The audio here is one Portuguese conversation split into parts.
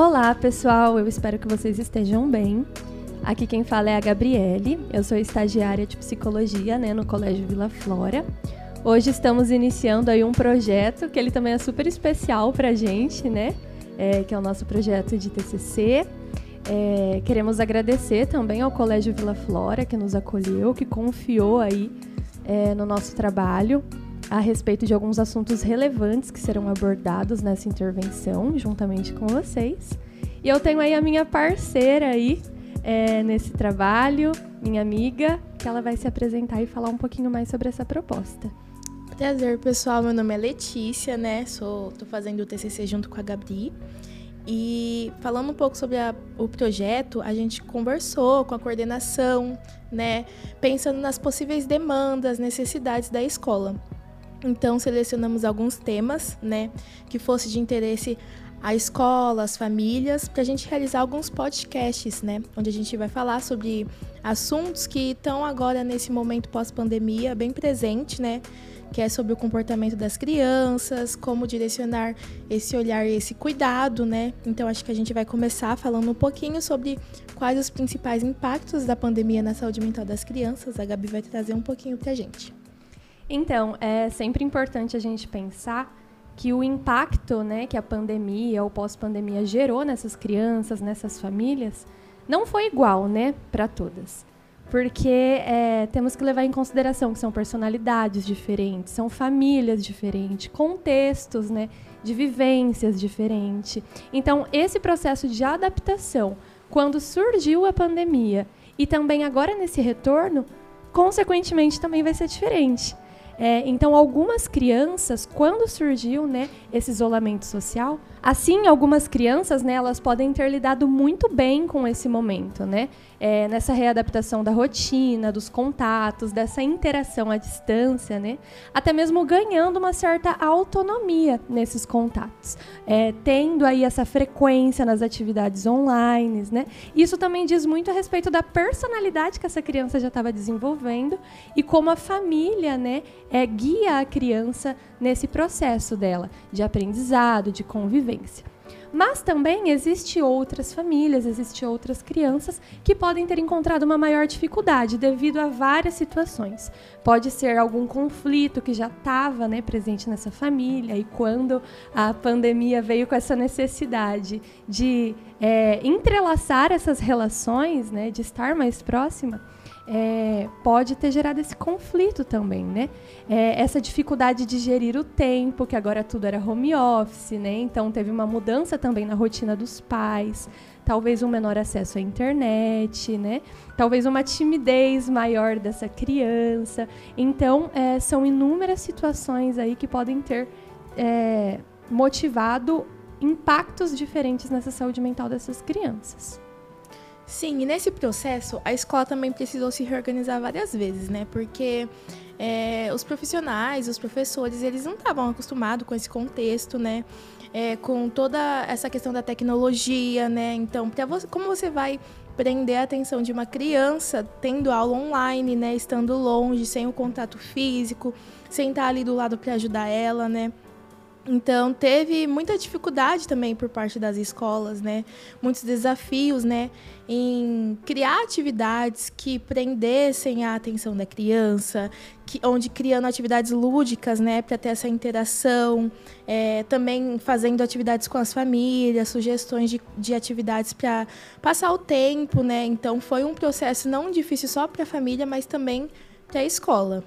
Olá, pessoal. Eu espero que vocês estejam bem. Aqui quem fala é a Gabriele. Eu sou estagiária de psicologia, né, no Colégio Vila Flora. Hoje estamos iniciando aí um projeto que ele também é super especial para a gente, né? É, que é o nosso projeto de TCC. É, queremos agradecer também ao Colégio Vila Flora que nos acolheu, que confiou aí é, no nosso trabalho a respeito de alguns assuntos relevantes que serão abordados nessa intervenção, juntamente com vocês. E eu tenho aí a minha parceira aí é, nesse trabalho, minha amiga, que ela vai se apresentar e falar um pouquinho mais sobre essa proposta. Prazer, pessoal. Meu nome é Letícia, né? Sou, tô fazendo o TCC junto com a Gabri. E falando um pouco sobre a, o projeto, a gente conversou com a coordenação, né? Pensando nas possíveis demandas, necessidades da escola. Então, selecionamos alguns temas, né, que fosse de interesse à escola, às famílias, para a gente realizar alguns podcasts, né, onde a gente vai falar sobre assuntos que estão agora nesse momento pós-pandemia bem presente, né, que é sobre o comportamento das crianças, como direcionar esse olhar e esse cuidado, né? Então acho que a gente vai começar falando um pouquinho sobre quais os principais impactos da pandemia na saúde mental das crianças. A Gabi vai trazer um pouquinho para a gente. Então, é sempre importante a gente pensar que o impacto né, que a pandemia ou pós-pandemia gerou nessas crianças, nessas famílias, não foi igual né, para todas. Porque é, temos que levar em consideração que são personalidades diferentes, são famílias diferentes, contextos né, de vivências diferentes. Então, esse processo de adaptação, quando surgiu a pandemia e também agora nesse retorno, consequentemente também vai ser diferente. É, então, algumas crianças, quando surgiu né, esse isolamento social, assim, algumas crianças, né, elas podem ter lidado muito bem com esse momento, né? É, nessa readaptação da rotina, dos contatos, dessa interação à distância, né? Até mesmo ganhando uma certa autonomia nesses contatos, é, tendo aí essa frequência nas atividades online, né? Isso também diz muito a respeito da personalidade que essa criança já estava desenvolvendo e como a família, né, é, guia a criança nesse processo dela de aprendizado, de convivência. Mas também existe outras famílias, existe outras crianças que podem ter encontrado uma maior dificuldade devido a várias situações. Pode ser algum conflito que já estava né, presente nessa família e quando a pandemia veio com essa necessidade de é, entrelaçar essas relações, né, de estar mais próxima, é, pode ter gerado esse conflito também, né? É, essa dificuldade de gerir o tempo, que agora tudo era home office, né? Então teve uma mudança também na rotina dos pais, talvez um menor acesso à internet, né? Talvez uma timidez maior dessa criança. Então é, são inúmeras situações aí que podem ter é, motivado impactos diferentes nessa saúde mental dessas crianças. Sim, e nesse processo a escola também precisou se reorganizar várias vezes, né? Porque é, os profissionais, os professores, eles não estavam acostumados com esse contexto, né? É, com toda essa questão da tecnologia, né? Então, você, como você vai prender a atenção de uma criança tendo aula online, né? Estando longe, sem o contato físico, sem estar ali do lado para ajudar ela, né? Então, teve muita dificuldade também por parte das escolas, né? Muitos desafios, né? Em criar atividades que prendessem a atenção da criança, que, onde criando atividades lúdicas, né? Para ter essa interação. É, também fazendo atividades com as famílias, sugestões de, de atividades para passar o tempo, né? Então, foi um processo não difícil só para a família, mas também para a escola.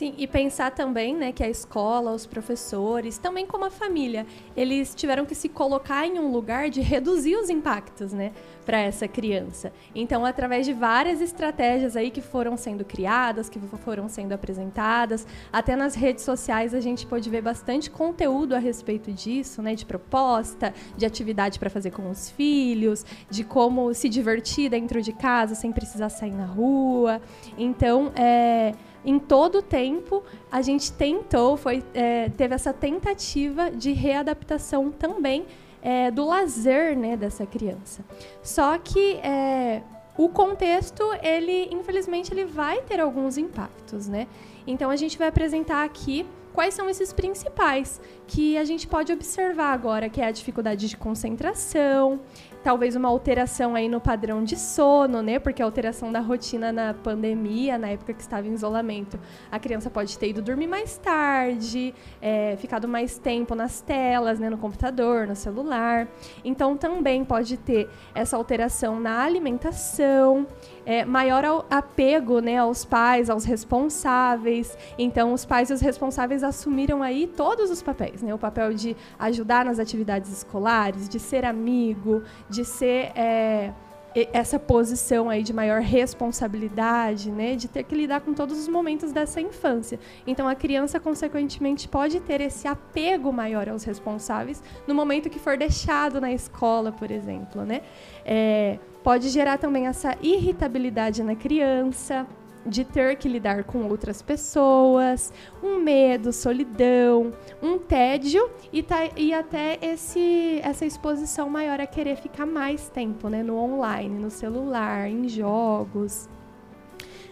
Sim, e pensar também, né, que a escola, os professores, também como a família, eles tiveram que se colocar em um lugar de reduzir os impactos, né, para essa criança. Então, através de várias estratégias aí que foram sendo criadas, que foram sendo apresentadas, até nas redes sociais a gente pôde ver bastante conteúdo a respeito disso, né, de proposta, de atividade para fazer com os filhos, de como se divertir dentro de casa sem precisar sair na rua. Então, é em todo o tempo a gente tentou, foi, é, teve essa tentativa de readaptação também é, do lazer né, dessa criança. Só que é, o contexto, ele infelizmente, ele vai ter alguns impactos, né? Então a gente vai apresentar aqui quais são esses principais que a gente pode observar agora, que é a dificuldade de concentração, talvez uma alteração aí no padrão de sono, né? Porque a alteração da rotina na pandemia, na época que estava em isolamento, a criança pode ter ido dormir mais tarde, é, ficado mais tempo nas telas, né? No computador, no celular. Então também pode ter essa alteração na alimentação, é, maior apego, né? Aos pais, aos responsáveis. Então os pais e os responsáveis assumiram aí todos os papéis, né? O papel de ajudar nas atividades escolares, de ser amigo, de ser é, essa posição aí de maior responsabilidade, né, de ter que lidar com todos os momentos dessa infância. Então a criança consequentemente pode ter esse apego maior aos responsáveis no momento que for deixado na escola, por exemplo, né? É, pode gerar também essa irritabilidade na criança, de ter que lidar com outras pessoas, um medo, solidão, um tédio e, tá, e até esse, essa exposição maior a querer ficar mais tempo né, no online, no celular, em jogos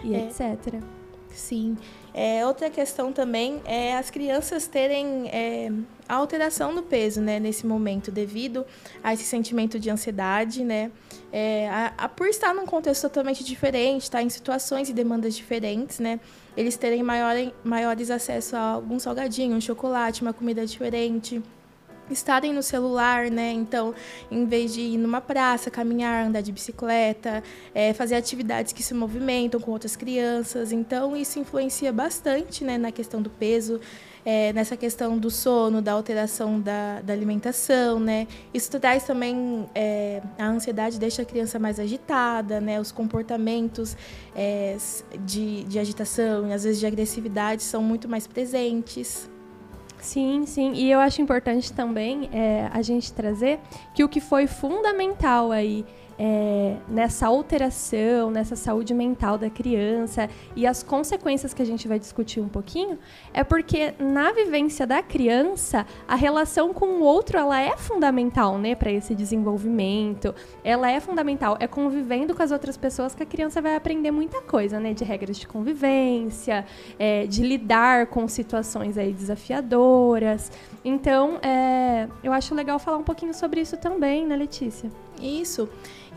e é, etc. Sim. É, outra questão também é as crianças terem é, a alteração do peso né, nesse momento, devido a esse sentimento de ansiedade, né? É, a, a, por estar num contexto totalmente diferente, estar tá, em situações e demandas diferentes, né? Eles terem maior, maiores acesso a algum salgadinho, um chocolate, uma comida diferente estarem no celular, né? Então, em vez de ir numa praça, caminhar, andar de bicicleta, é, fazer atividades que se movimentam com outras crianças. Então, isso influencia bastante, né, na questão do peso, é, nessa questão do sono, da alteração da, da alimentação, né? Isso traz também é, a ansiedade deixa a criança mais agitada, né? Os comportamentos é, de, de agitação e às vezes de agressividade são muito mais presentes. Sim, sim. E eu acho importante também é, a gente trazer que o que foi fundamental aí é, nessa alteração, nessa saúde mental da criança e as consequências que a gente vai discutir um pouquinho, é porque na vivência da criança, a relação com o outro ela é fundamental, né, para esse desenvolvimento. Ela é fundamental. É convivendo com as outras pessoas que a criança vai aprender muita coisa, né, de regras de convivência, é, de lidar com situações aí desafiadoras. Então, é, eu acho legal falar um pouquinho sobre isso também, né, Letícia? Isso.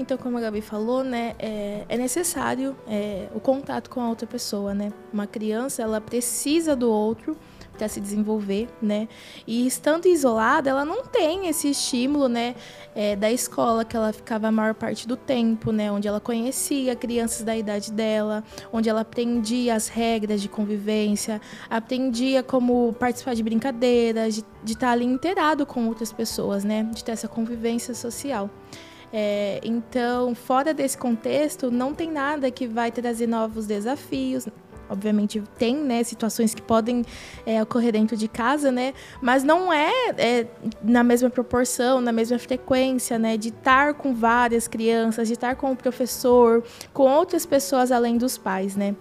Então, como a Gabi falou, né, é, é necessário é, o contato com a outra pessoa, né? Uma criança, ela precisa do outro para se desenvolver, né? E estando isolada, ela não tem esse estímulo, né, é, da escola que ela ficava a maior parte do tempo, né, onde ela conhecia crianças da idade dela, onde ela aprendia as regras de convivência, aprendia como participar de brincadeiras, de, estar ali inteirado com outras pessoas, né, de ter essa convivência social. É, então, fora desse contexto, não tem nada que vai trazer novos desafios. Obviamente tem né, situações que podem é, ocorrer dentro de casa, né? Mas não é, é, na mesma proporção, na mesma frequência, né? De estar com várias crianças, de estar com o professor, com outras pessoas além dos pais, né?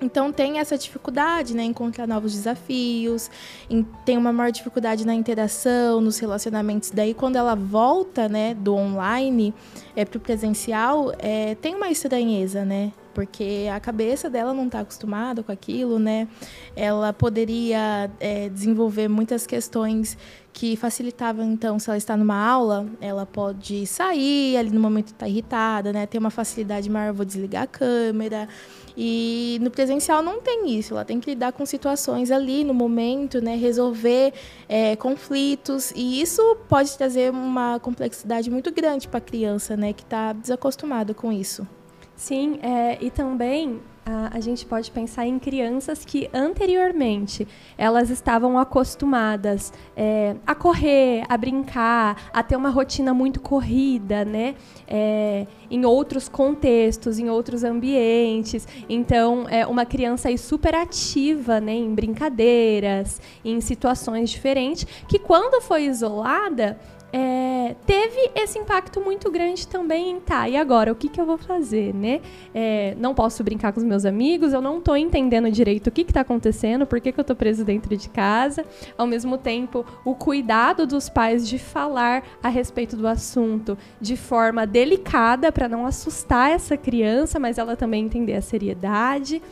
Então tem essa dificuldade, né, encontrar novos desafios, em, tem uma maior dificuldade na interação, nos relacionamentos. Daí quando ela volta, né, do online é para o presencial, é, tem uma estranheza, né? Porque a cabeça dela não está acostumada com aquilo, né? Ela poderia é, desenvolver muitas questões que facilitavam, então, se ela está numa aula, ela pode sair ali no momento está irritada, né? Ter uma facilidade maior, vou desligar a câmera. E no presencial não tem isso, ela tem que lidar com situações ali no momento, né, resolver é, conflitos, e isso pode trazer uma complexidade muito grande para a criança, né, que está desacostumada com isso. Sim, é, e também a, gente pode pensar em crianças que anteriormente elas estavam acostumadas é, a correr, a brincar, a ter uma rotina muito corrida, né? É, em outros contextos, em outros ambientes. Então, é uma criança aí super ativa, né? Em brincadeiras, em situações diferentes, que quando foi isolada é, teve esse impacto muito grande também em tá, e agora, o que, que eu vou fazer, né? É, não posso brincar com os meus amigos, eu não estou entendendo direito o que está acontecendo, por que, que eu estou preso dentro de casa. Ao mesmo tempo, o cuidado dos pais de falar a respeito do assunto de forma delicada para não assustar essa criança, mas ela também entender a seriedade.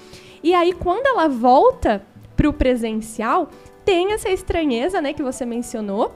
E aí, quando ela volta para o presencial, tem essa estranheza, né, que você mencionou,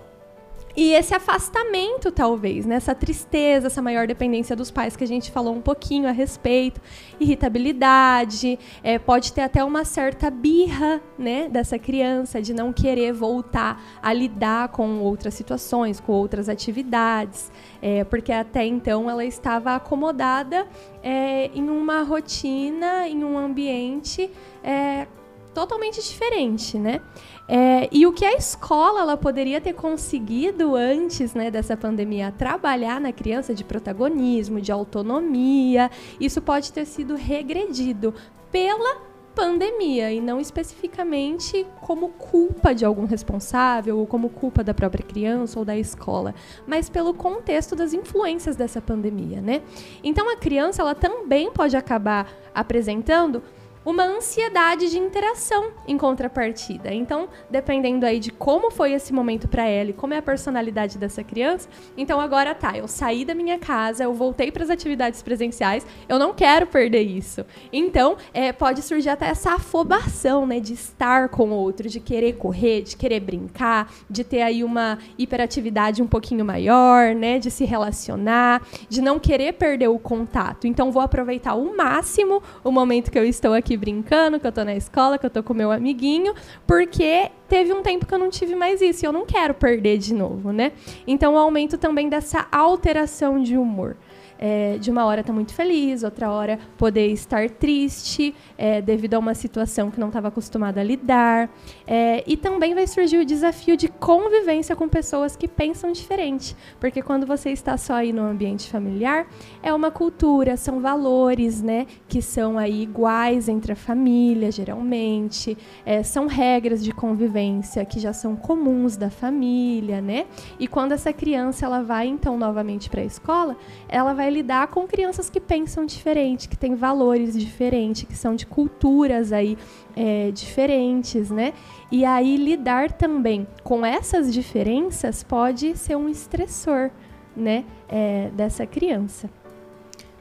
e esse afastamento, talvez, né? essa tristeza, essa maior dependência dos pais que a gente falou um pouquinho a respeito, irritabilidade, é, pode ter até uma certa birra né, dessa criança de não querer voltar a lidar com outras situações, com outras atividades, é, porque até então ela estava acomodada é, em uma rotina, em um ambiente é, totalmente diferente, né? É, e o que a escola ela poderia ter conseguido antes né, dessa pandemia trabalhar na criança de protagonismo, de autonomia, isso pode ter sido regredido pela pandemia e não especificamente como culpa de algum responsável ou como culpa da própria criança ou da escola, mas pelo contexto das influências dessa pandemia, né? Então a criança ela também pode acabar apresentando uma ansiedade de interação em contrapartida. Então, dependendo aí de como foi esse momento para ela e como é a personalidade dessa criança, então agora tá, eu saí da minha casa, eu voltei para as atividades presenciais, eu não quero perder isso. Então, é, pode surgir até essa afobação, né, de estar com o outro, de querer correr, de querer brincar, de ter aí uma hiperatividade um pouquinho maior, né, de se relacionar, de não querer perder o contato. Então, vou aproveitar o máximo o momento que eu estou aqui aqui brincando, que eu tô na escola, que eu tô com meu amiguinho, porque teve um tempo que eu não tive mais isso e eu não quero perder de novo, né? Então, o aumento também dessa alteração de humor é, de uma hora estar tá muito feliz, outra hora poder estar triste é, devido a uma situação que não estava acostumado a lidar. É, e também vai surgir o desafio de convivência com pessoas que pensam diferente, porque quando você está só aí no ambiente familiar, é uma cultura, são valores, né, que são aí iguais entre a família, geralmente, é, são regras de convivência que já são comuns da família, né? E quando essa criança ela vai então novamente para a escola, ela vai lidar com crianças que pensam diferente, que têm valores diferentes, que são de culturas aí é, diferentes, né? E aí lidar também com essas diferenças pode ser um estressor, né, é, dessa criança.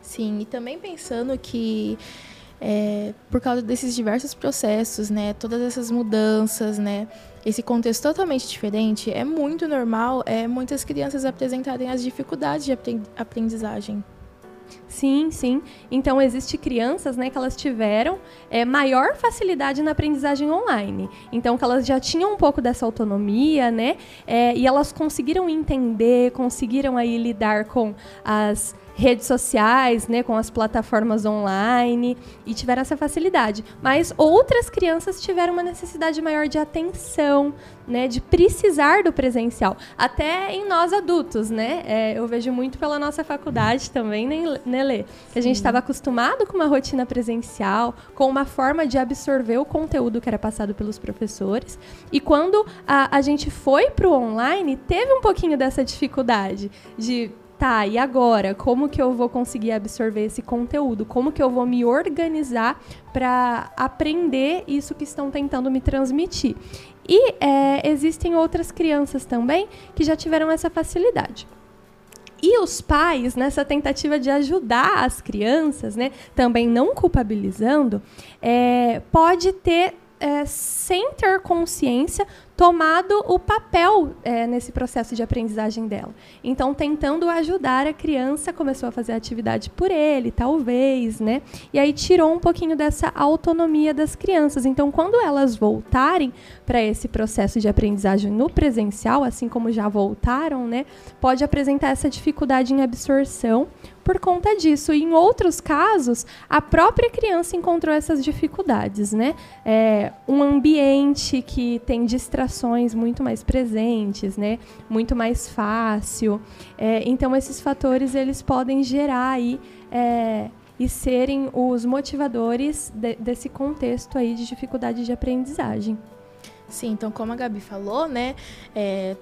Sim, e também pensando que é, por causa desses diversos processos, né, todas essas mudanças, né, esse contexto totalmente diferente, é muito normal é, muitas crianças apresentarem as dificuldades de aprendizagem. Sim, sim. Então, existe crianças né, que elas tiveram é, maior facilidade na aprendizagem online. Então, que elas já tinham um pouco dessa autonomia, né? É, e elas conseguiram entender, conseguiram aí lidar com as redes sociais, né, com as plataformas online e tiveram essa facilidade. Mas outras crianças tiveram uma necessidade maior de atenção, né, de precisar do presencial. Até em nós adultos, né? É, eu vejo muito pela nossa faculdade também, né, Lê? Que a gente estava acostumado com uma rotina presencial, com uma forma de absorver o conteúdo que era passado pelos professores. E quando a, a gente foi para o online, teve um pouquinho dessa dificuldade de tá, e agora? Como que eu vou conseguir absorver esse conteúdo? Como que eu vou me organizar para aprender isso que estão tentando me transmitir? E é, existem outras crianças também que já tiveram essa facilidade. E os pais, nessa tentativa de ajudar as crianças, né, também não culpabilizando, é, pode ter, é, sem ter consciência, tomado o papel é, nesse processo de aprendizagem dela. Então, tentando ajudar a criança, começou a fazer atividade por ele, talvez, né? E aí tirou um pouquinho dessa autonomia das crianças. Então, quando elas voltarem para esse processo de aprendizagem no presencial, assim como já voltaram, né? Pode apresentar essa dificuldade em absorção por conta disso. E em outros casos, a própria criança encontrou essas dificuldades, né? É, um ambiente que tem distração muito mais presentes, né? Muito mais fácil. É, então esses fatores eles podem gerar aí é, e serem os motivadores de, desse contexto aí de dificuldade de aprendizagem. Sim, então como a Gabi falou, né? É,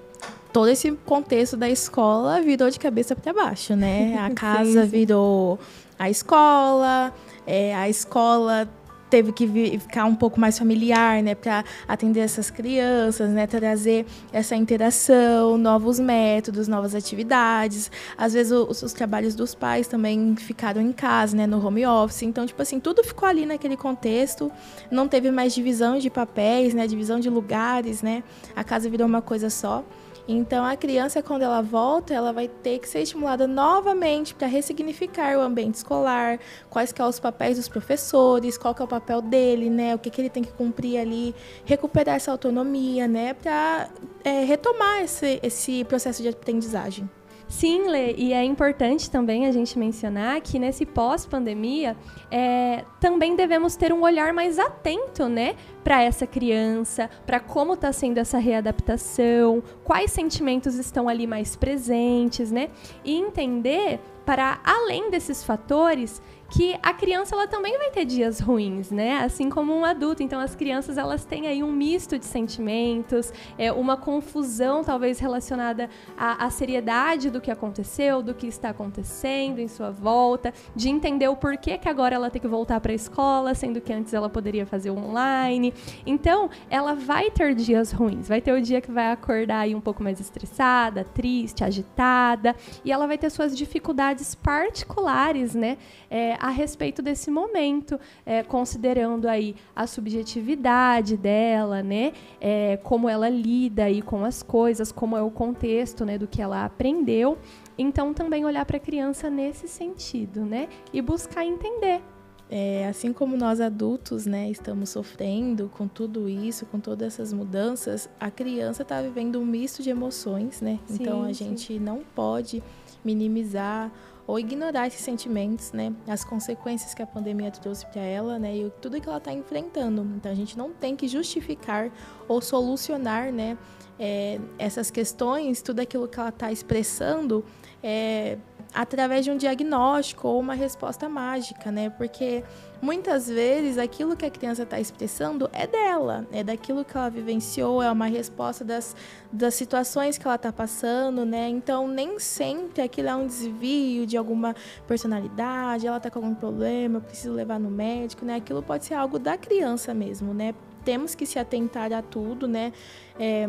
todo esse contexto da escola virou de cabeça para baixo, né? A casa sim, sim. virou a escola, é, a escola teve que ficar um pouco mais familiar, né, para atender essas crianças, né, trazer essa interação, novos métodos, novas atividades. Às vezes os, os, trabalhos dos pais também ficaram em casa, né, no home office. Então, tipo assim, tudo ficou ali naquele contexto. Não teve mais divisão de papéis, né, divisão de lugares, né. A casa virou uma coisa só. Então, a criança, quando ela volta, ela vai ter que ser estimulada novamente para ressignificar o ambiente escolar, quais que são os papéis dos professores, qual que é o papel dele, né? O que, que ele tem que cumprir ali, recuperar essa autonomia, né? Para é, retomar esse, esse processo de aprendizagem. Sim, Lê, e é importante também a gente mencionar que nesse pós-pandemia é, também devemos ter um olhar mais atento, né, para essa criança, para como está sendo essa readaptação, quais sentimentos estão ali mais presentes, né, e entender para além desses fatores que a criança ela também vai ter dias ruins, né? Assim como um adulto. Então as crianças elas têm aí um misto de sentimentos, é uma confusão talvez relacionada à, à seriedade do que aconteceu, do que está acontecendo em sua volta, de entender o porquê que agora ela tem que voltar para a escola, sendo que antes ela poderia fazer online. Então ela vai ter dias ruins, vai ter o dia que vai acordar aí um pouco mais estressada, triste, agitada, e ela vai ter suas dificuldades particulares, né? É, a respeito desse momento, é, considerando aí a subjetividade dela, né? É, como ela lida aí com as coisas, como é o contexto, né, do que ela aprendeu. Então também olhar para a criança nesse sentido, né? E buscar entender é, assim como nós adultos, né, estamos sofrendo com tudo isso, com todas essas mudanças, a criança está vivendo um misto de emoções, né? Sim, então a sim. gente não pode minimizar ou ignorar esses sentimentos, né? As consequências que a pandemia trouxe para ela, né? E tudo que ela está enfrentando. Então a gente não tem que justificar ou solucionar, né? É, essas questões, tudo aquilo que ela está expressando, é, através de um diagnóstico ou uma resposta mágica, né? Porque muitas vezes aquilo que a criança está expressando é dela, é daquilo que ela vivenciou, é uma resposta das, das situações que ela está passando, né? Então nem sempre aquilo é um desvio de alguma personalidade, ela está com algum problema, preciso levar no médico, né? Aquilo pode ser algo da criança mesmo, né? Temos que se atentar a tudo, né? É,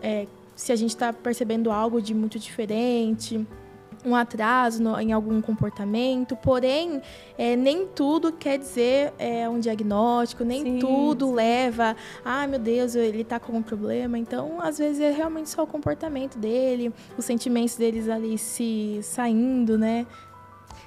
é, se a gente está percebendo algo de muito diferente, um atraso no, em algum comportamento, porém, é, nem tudo quer dizer é, um diagnóstico, nem sim, tudo sim. leva, ah, meu Deus, ele está com um problema. Então, às vezes é realmente só o comportamento dele, os sentimentos deles ali se saindo, né?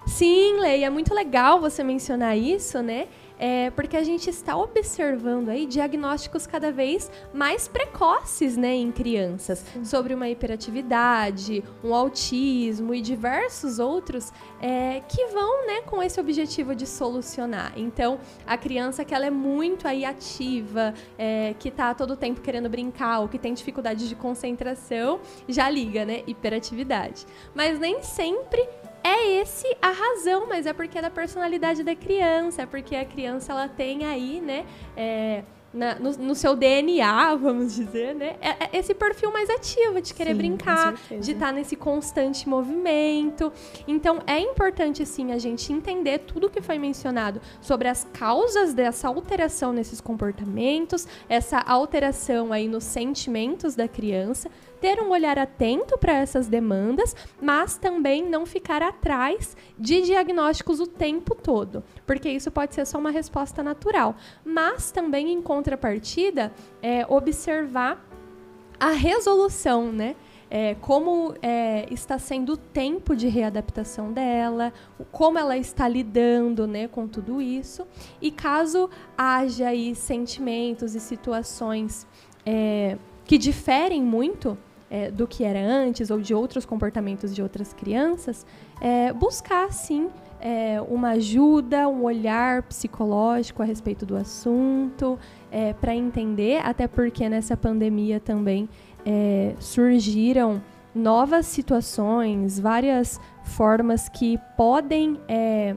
Sim, Lei, é muito legal você mencionar isso, né? É, porque a gente está observando aí diagnósticos cada vez mais precoces né, em crianças Sim. sobre uma hiperatividade, um autismo e diversos outros é, que vão né, com esse objetivo de solucionar. Então, a criança que ela é muito aí ativa, é, que está todo o tempo querendo brincar ou que tem dificuldade de concentração, já liga, né? Hiperatividade. Mas nem sempre é esse a razão, mas é porque é da personalidade da criança, é porque a criança ela tem aí, né, é, na, no, no, seu DNA, vamos dizer, né? É, é esse perfil mais ativo de querer sim, brincar, de estar tá nesse constante movimento. Então, é importante, sim, a gente entender tudo que foi mencionado sobre as causas dessa alteração nesses comportamentos, essa alteração aí nos sentimentos da criança, ter um olhar atento para essas demandas, mas também não ficar atrás de diagnósticos o tempo todo, porque isso pode ser só uma resposta natural. Mas também, em contrapartida, é, observar a resolução, né? É, como é, está sendo o tempo de readaptação dela, como ela está lidando né, com tudo isso. E caso haja aí sentimentos e situações é, que diferem muito é, do que era antes ou de outros comportamentos de outras crianças, é, buscar sim é, uma ajuda, um olhar psicológico a respeito do assunto, é, para entender, até porque nessa pandemia também é, surgiram novas situações, várias formas que podem é,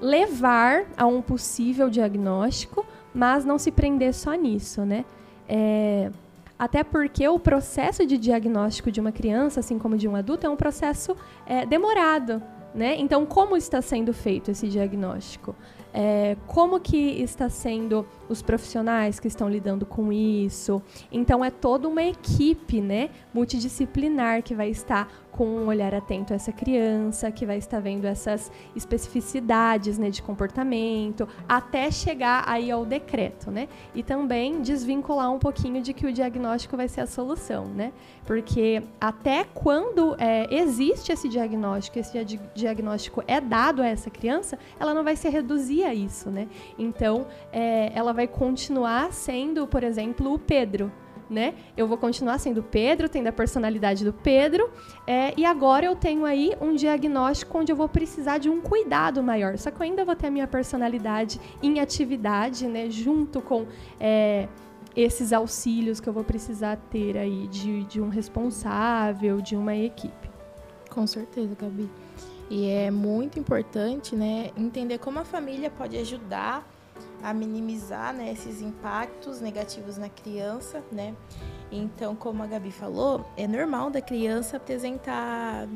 levar a um possível diagnóstico, mas não se prender só nisso, né? É, até porque o processo de diagnóstico de uma criança, assim como de um adulto, é um processo é, demorado. Né? Então, como está sendo feito esse diagnóstico? é, como que está sendo os profissionais que estão lidando com isso. Então é toda uma equipe, né, multidisciplinar que vai estar com um olhar atento a essa criança, que vai estar vendo essas especificidades, né, de comportamento, até chegar aí ao decreto, né? E também desvincular um pouquinho de que o diagnóstico vai ser a solução, né? Porque até quando é, existe esse diagnóstico, esse diagnóstico é dado a essa criança, ela não vai se reduzir a isso, né? Então, é, ela vai continuar sendo, por exemplo, o Pedro, né? Eu vou continuar sendo Pedro, tendo a personalidade do Pedro, é, e agora eu tenho aí um diagnóstico onde eu vou precisar de um cuidado maior. Só que eu ainda vou ter a minha personalidade em atividade, né? Junto com é, esses auxílios que eu vou precisar ter aí de, de um responsável, de uma equipe. Com certeza, Gabi. E é muito importante, né, entender como a família pode ajudar a minimizar né, esses impactos negativos na criança, né? Então, como a Gabi falou, é normal da criança apresentar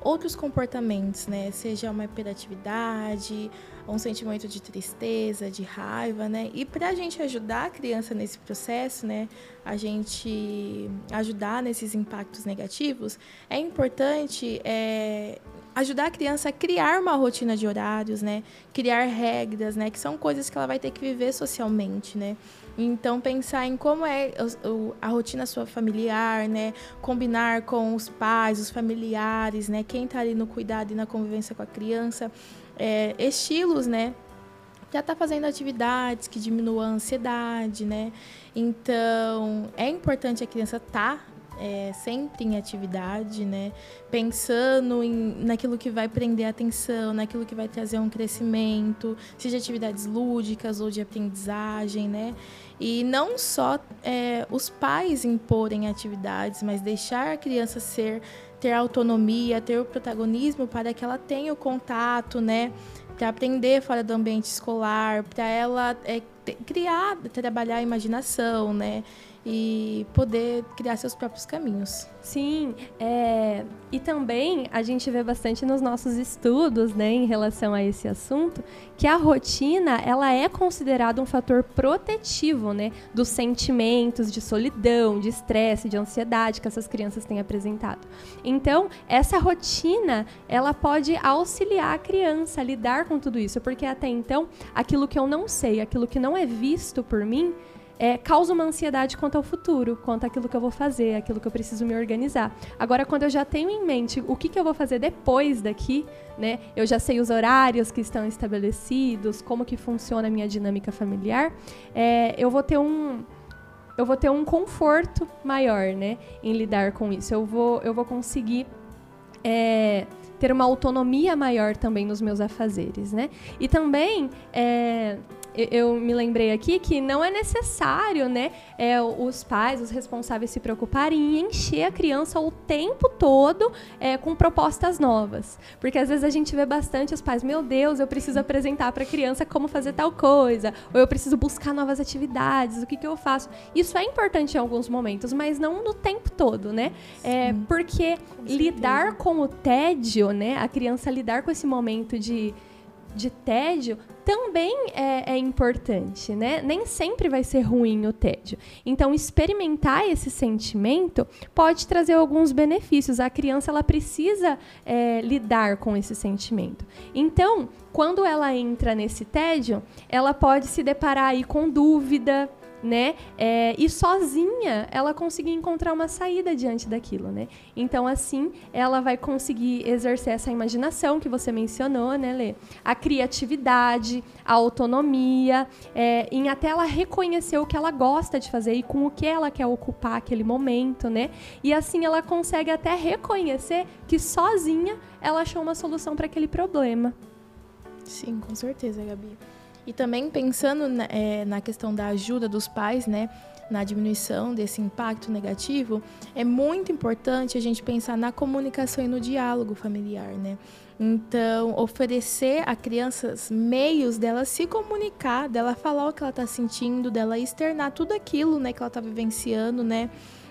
outros comportamentos, né? Seja uma hiperatividade, um sentimento de tristeza, de raiva, né? E para a gente ajudar a criança nesse processo, né? A gente ajudar nesses impactos negativos, é importante é, ajudar a criança a criar uma rotina de horários, né? Criar regras, né? Que são coisas que ela vai ter que viver socialmente, né? Então pensar em como é a rotina sua familiar, né? Combinar com os pais, os familiares, né? Quem está ali no cuidado e na convivência com a criança, é, estilos, né? Já está fazendo atividades que diminuam a ansiedade, né? Então é importante a criança estar tá é, sempre em atividade, né? Pensando em, naquilo que vai prender a atenção, naquilo que vai trazer um crescimento, seja atividades lúdicas ou de aprendizagem, né? E não só é, os pais imporem atividades, mas deixar a criança ser, ter autonomia, ter o protagonismo para que ela tenha o contato, né? Para aprender fora do ambiente escolar, para ela é, criar, trabalhar a imaginação, né? E poder criar seus próprios caminhos. Sim, é, e também a gente vê bastante nos nossos estudos, né, em relação a esse assunto, que a rotina ela é considerada um fator protetivo, né, dos sentimentos de solidão, de estresse, de ansiedade que essas crianças têm apresentado. Então, essa rotina ela pode auxiliar a criança a lidar com tudo isso, porque até então aquilo que eu não sei, aquilo que não é visto por mim é, causa uma ansiedade quanto ao futuro, quanto àquilo que eu vou fazer, aquilo que eu preciso me organizar. Agora, quando eu já tenho em mente o que, que eu vou fazer depois daqui, né? Eu já sei os horários que estão estabelecidos, como que funciona a minha dinâmica familiar, é, eu vou ter um eu vou ter um conforto maior, né, em lidar com isso. Eu vou eu vou conseguir é, ter uma autonomia maior também nos meus afazeres, né? E também é, eu me lembrei aqui que não é necessário, né, é, os pais, os responsáveis se preocuparem em encher a criança o tempo todo é, com propostas novas. Porque às vezes a gente vê bastante os pais, meu Deus, eu preciso apresentar para a criança como fazer tal coisa, ou eu preciso buscar novas atividades, o que, que eu faço. Isso é importante em alguns momentos, mas não no tempo todo, né? É, porque com lidar com o tédio, né, a criança lidar com esse momento de de tédio também é, é, importante, né? Nem sempre vai ser ruim o tédio. Então, experimentar esse sentimento pode trazer alguns benefícios. A criança ela precisa é, lidar com esse sentimento. Então, quando ela entra nesse tédio, ela pode se deparar aí com dúvida, né? É, e sozinha ela conseguir encontrar uma saída diante daquilo, né? Então, assim, ela vai conseguir exercer essa imaginação que você mencionou, né, Lê? A criatividade, a autonomia, é, em até ela reconhecer o que ela gosta de fazer e com o que ela quer ocupar aquele momento, né? E assim ela consegue até reconhecer que sozinha ela achou uma solução para aquele problema. Sim, com certeza, Gabi. E também pensando na, é, na questão da ajuda dos pais, né? na diminuição desse impacto negativo, é muito importante a gente pensar na comunicação e no diálogo familiar, né? Então, oferecer a crianças meios dela se comunicar, dela falar o que ela está sentindo, dela externar tudo aquilo, né, que ela está vivenciando, né?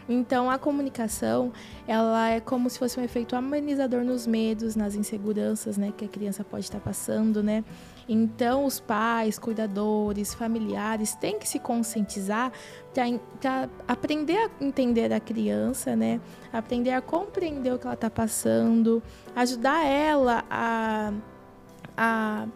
Então, a comunicação, ela é como se fosse um efeito amenizador nos medos, nas inseguranças, né, que a criança pode estar passando, né? Então, os pais, cuidadores, familiares têm que se conscientizar para aprender a entender a criança, né? Aprender a compreender o que ela está passando, ajudar ela a, a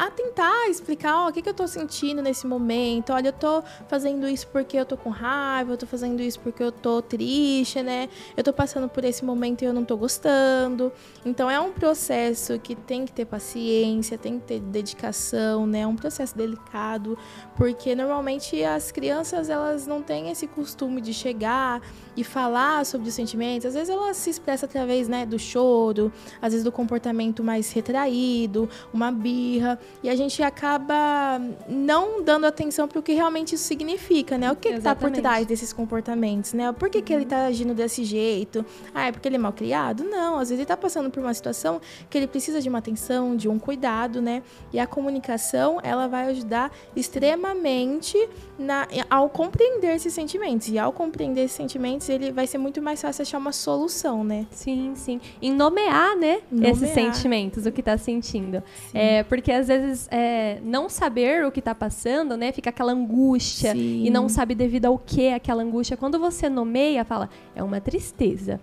a tentar explicar, ó, o que, que eu tô sentindo nesse momento. Olha, eu tô fazendo isso porque eu tô com raiva, eu tô fazendo isso porque eu tô triste, né? Eu tô passando por esse momento e eu não tô gostando. Então é um processo que tem que ter paciência, tem que ter dedicação, né? É um processo delicado, porque normalmente as crianças elas não têm esse costume de chegar e falar sobre os sentimentos. Às vezes ela se expressa através, né, do choro, às vezes do comportamento mais retraído, uma birra. E a gente acaba não dando atenção para o que realmente isso significa, né? O que está por trás desses comportamentos, né? Por que, que ele está agindo desse jeito? Ah, é porque ele é mal criado? Não, às vezes ele está passando por uma situação que ele precisa de uma atenção, de um cuidado, né? E a comunicação, ela vai ajudar extremamente na, ao compreender esses sentimentos. E ao compreender esses sentimentos, ele vai ser muito mais fácil achar uma solução, né? Sim, sim. Em nomear, né? Nomear. Esses sentimentos, o que está sentindo. É, porque às vezes vezes é, não saber o que está passando, né? Fica aquela angústia Sim. e não sabe devido ao que aquela angústia. Quando você nomeia, fala, é uma tristeza.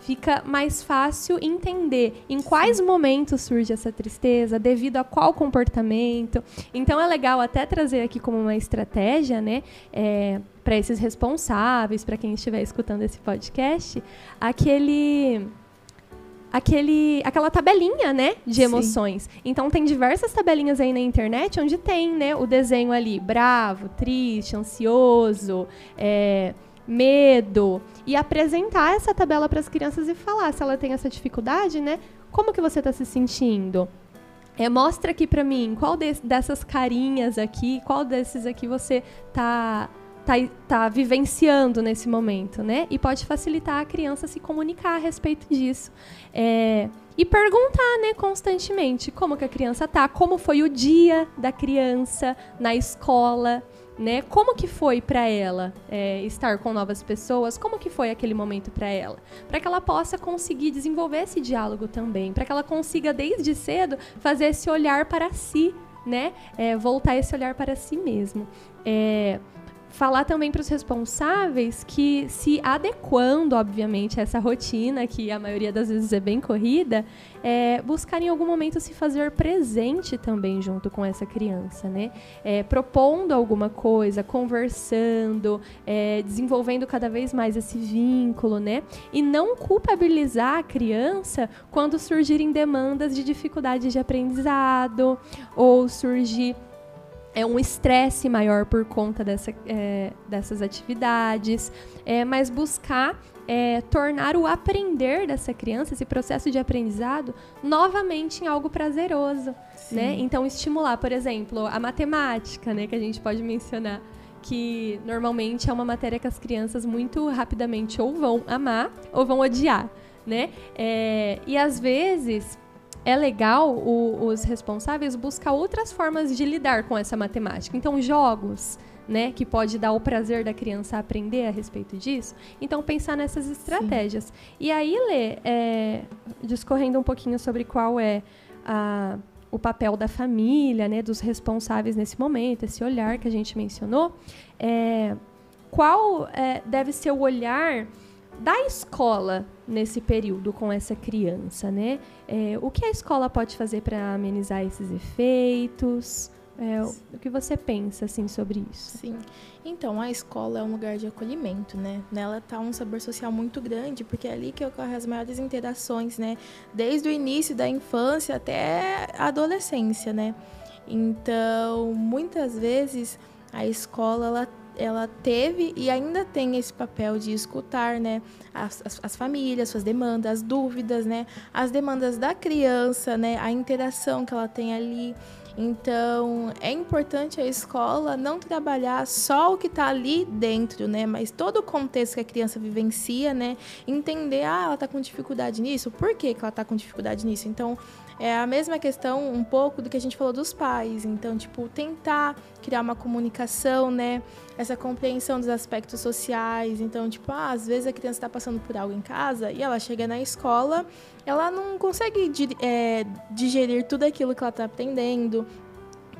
Fica mais fácil entender em quais Sim. momentos surge essa tristeza, devido a qual comportamento. Então é legal até trazer aqui como uma estratégia, né? É, para esses responsáveis, para quem estiver escutando esse podcast, aquele aquele, aquela tabelinha, né, de emoções. Sim. Então tem diversas tabelinhas aí na internet onde tem, né, o desenho ali, bravo, triste, ansioso, é, medo, e apresentar essa tabela para as crianças e falar se ela tem essa dificuldade, né, como que você está se sentindo? É, mostra aqui para mim qual de, dessas carinhas aqui, qual desses aqui você tá tá, tá vivenciando nesse momento, né? E pode facilitar a criança se comunicar a respeito disso. É, e perguntar, né, constantemente como que a criança tá, como foi o dia da criança na escola, né? Como que foi para ela é, estar com novas pessoas? Como que foi aquele momento para ela? Para que ela possa conseguir desenvolver esse diálogo também, para que ela consiga desde cedo fazer esse olhar para si, né? É, voltar esse olhar para si mesmo. É, falar também para os responsáveis que se adequando, obviamente, a essa rotina que a maioria das vezes é bem corrida, é, buscar em algum momento se fazer presente também junto com essa criança, né? É, propondo alguma coisa, conversando, é, desenvolvendo cada vez mais esse vínculo, né? E não culpabilizar a criança quando surgirem demandas de dificuldade de aprendizado ou surgir é um estresse maior por conta dessa, é, dessas atividades, é, mas buscar é, tornar o aprender dessa criança, esse processo de aprendizado, novamente em algo prazeroso, né? Então estimular, por exemplo, a matemática, né, que a gente pode mencionar, que normalmente é uma matéria que as crianças muito rapidamente ou vão amar ou vão odiar, né? É, e às vezes é legal o, os responsáveis buscar outras formas de lidar com essa matemática. Então, jogos, né, que pode dar o prazer da criança aprender a respeito disso. Então, pensar nessas estratégias. Sim. E aí, Lê, é, discorrendo um pouquinho sobre qual é a, o papel da família, né, dos responsáveis nesse momento, esse olhar que a gente mencionou, é, qual é, deve ser o olhar da escola nesse período com essa criança, né? É, o que a escola pode fazer para amenizar esses efeitos? É, o que você pensa assim sobre isso? Sim. Então, a escola é um lugar de acolhimento, né? Nela está um saber social muito grande, porque é ali que ocorrem as maiores interações, né? Desde o início da infância até a adolescência, né? Então, muitas vezes a escola ela ela teve e ainda tem esse papel de escutar, né, as, as, as, famílias, suas demandas, as dúvidas, né, as demandas da criança, né, a interação que ela tem ali. Então, é importante a escola não trabalhar só o que está ali dentro, né? Mas todo o contexto que a criança vivencia, né? Entender, ah, ela está com dificuldade nisso, por que, que ela está com dificuldade nisso? Então, é a mesma questão um pouco do que a gente falou dos pais. Então, tipo, tentar criar uma comunicação, né? Essa compreensão dos aspectos sociais. Então, tipo, ah, às vezes a criança está passando por algo em casa e ela chega na escola, ela não consegue é, digerir tudo aquilo que ela está aprendendo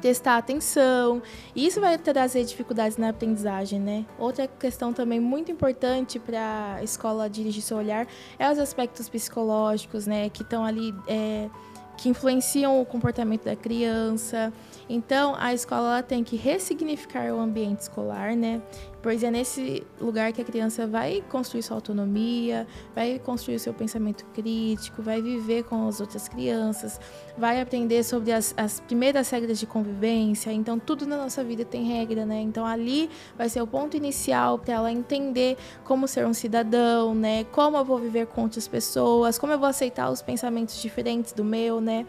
prestar atenção. E isso vai trazer dificuldades na aprendizagem, né? Outra questão também muito importante para a escola dirigir seu olhar é os aspectos psicológicos, né? Que estão ali. É, que influenciam o comportamento da criança. Então, a escola tem que ressignificar o ambiente escolar, né? Pois é nesse lugar que a criança vai construir sua autonomia, vai construir seu pensamento crítico, vai viver com as outras crianças, vai aprender sobre as, as primeiras regras de convivência. Então, tudo na nossa vida tem regra, né? Então, ali vai ser o ponto inicial para ela entender como ser um cidadão, né? Como eu vou viver com outras pessoas, como eu vou aceitar os pensamentos diferentes do meu, né?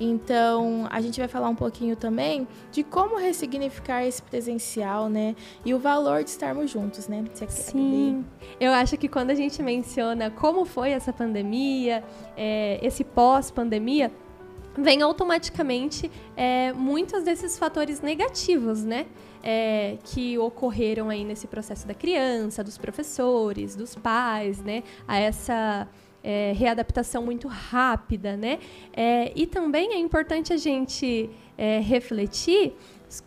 Então, a gente vai falar um pouquinho também de como ressignificar esse presencial, né? E o valor de estarmos juntos, né? Sim. Eu acho que quando a gente menciona como foi essa pandemia, é, esse pós-pandemia, vem automaticamente é, muitos desses fatores negativos, né? É, que ocorreram aí nesse processo da criança, dos professores, dos pais, né? A essa é, readaptação muito rápida, né? É, e também é importante a gente é, refletir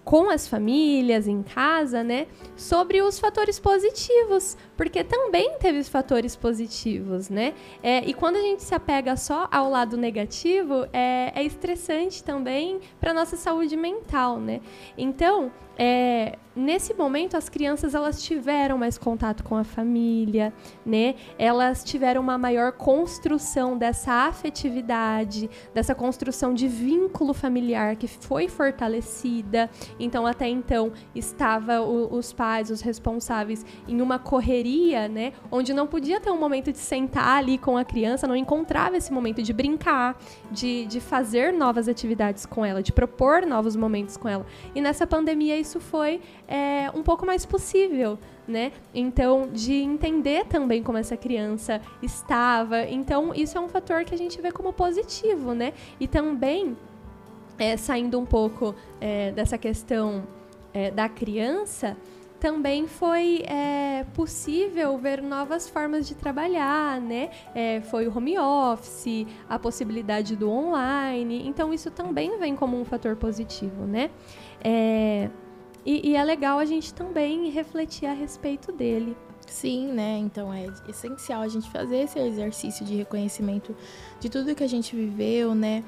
com as famílias em casa, né, sobre os fatores positivos, porque também teve fatores positivos, né? É, e quando a gente se apega só ao lado negativo, é, é estressante também para nossa saúde mental, né? Então, é, nesse momento as crianças elas tiveram mais contato com a família, né? Elas tiveram uma maior construção dessa afetividade, dessa construção de vínculo familiar que foi fortalecida. Então até então estava o, os pais, os responsáveis em uma correria, né? Onde não podia ter um momento de sentar ali com a criança, não encontrava esse momento de brincar, de, de fazer novas atividades com ela, de propor novos momentos com ela. E nessa pandemia isso foi é, um pouco mais possível, né? Então, de entender também como essa criança estava. Então, isso é um fator que a gente vê como positivo, né? E também, é, saindo um pouco é, dessa questão é, da criança, também foi é, possível ver novas formas de trabalhar, né? É, foi o home office, a possibilidade do online. Então, isso também vem como um fator positivo, né? É, e, e é legal a gente também refletir a respeito dele. Sim, né? Então é essencial a gente fazer esse exercício de reconhecimento de tudo que a gente viveu, né?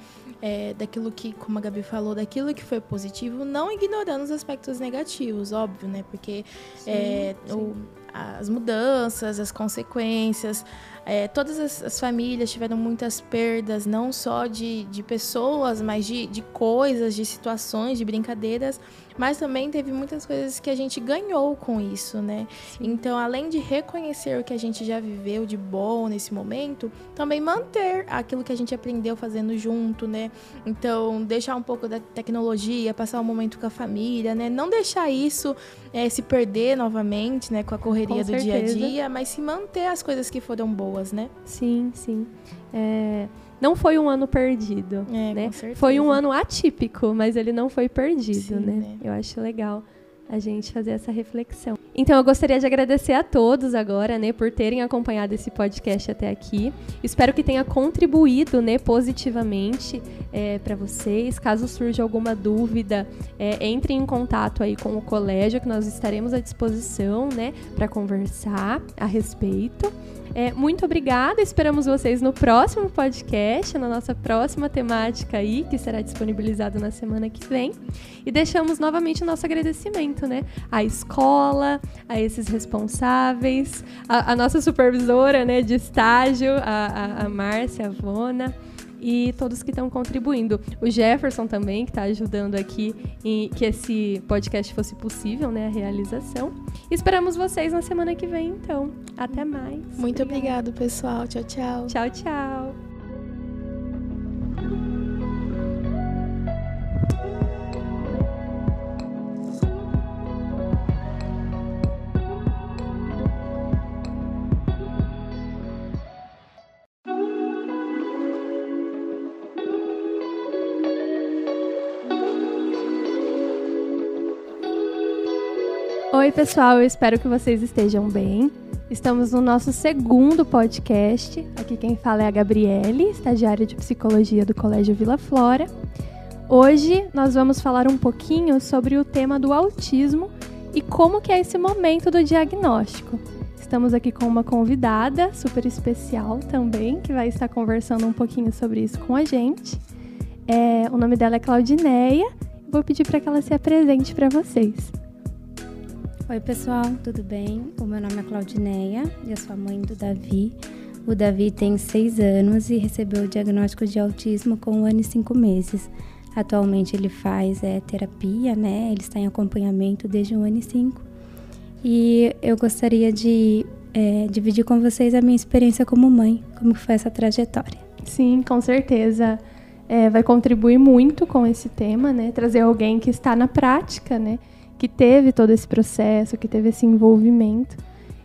É, daquilo que, como a Gabi falou, daquilo que foi positivo, não ignorando os aspectos negativos, óbvio, né? Porque sim, é, sim. O, as mudanças, as consequências, é, todas as, as, famílias tiveram muitas perdas, não só de, de pessoas, mas de, de coisas, de situações, de brincadeiras mas também teve muitas coisas que a gente ganhou com isso, né? Sim. Então, além de reconhecer o que a gente já viveu de bom nesse momento, também manter aquilo que a gente aprendeu fazendo junto, né? Então, deixar um pouco da tecnologia, passar um momento com a família, né? Não deixar isso é, se perder novamente, né? Com a correria com do dia a dia, mas se manter as coisas que foram boas, né? Sim, sim. É não foi um ano perdido, é, né? Foi um ano atípico, mas ele não foi perdido, Sim, né? né? Eu acho legal a gente fazer essa reflexão. Então eu gostaria de agradecer a todos agora, né, por terem acompanhado esse podcast até aqui. Espero que tenha contribuído, né, positivamente é, para vocês. Caso surja alguma dúvida, é, entre em contato aí com o colégio, que nós estaremos à disposição, né, para conversar a respeito. É, muito obrigada, esperamos vocês no próximo podcast, na nossa próxima temática aí, que será disponibilizado na semana que vem. E deixamos novamente o nosso agradecimento, né? À escola, a esses responsáveis, a, a nossa supervisora né, de estágio, a, a, a Márcia e todos que estão contribuindo. O Jefferson também, que está ajudando aqui em que esse podcast fosse possível, né, a realização. esperamos vocês na semana que vem, então. Até mais. Muito obrigado, pessoal. Tchau, tchau. Tchau, tchau. Oi, pessoal, eu espero que vocês estejam bem. Estamos no nosso segundo podcast. Aqui quem fala é a Gabriele, estagiária de psicologia do Colégio Vila Flora. Hoje nós vamos falar um pouquinho sobre o tema do autismo e como que é esse momento do diagnóstico. Estamos aqui com uma convidada super especial também, que vai estar conversando um pouquinho sobre isso com a gente. É, o nome dela é Claudineia. Vou pedir para que ela se apresente para vocês. Oi, pessoal, tudo bem? O meu nome é Claudineia, eu sou a mãe do Davi. O Davi tem seis anos e recebeu o diagnóstico de autismo com um ano e cinco meses. Atualmente ele faz é, terapia, né? Ele está em acompanhamento desde um ano e cinco. E eu gostaria de é, dividir com vocês a minha experiência como mãe, como foi essa trajetória. Sim, com certeza. É, vai contribuir muito com esse tema, né? Trazer alguém que está na prática, né? Que teve todo esse processo, que teve esse envolvimento.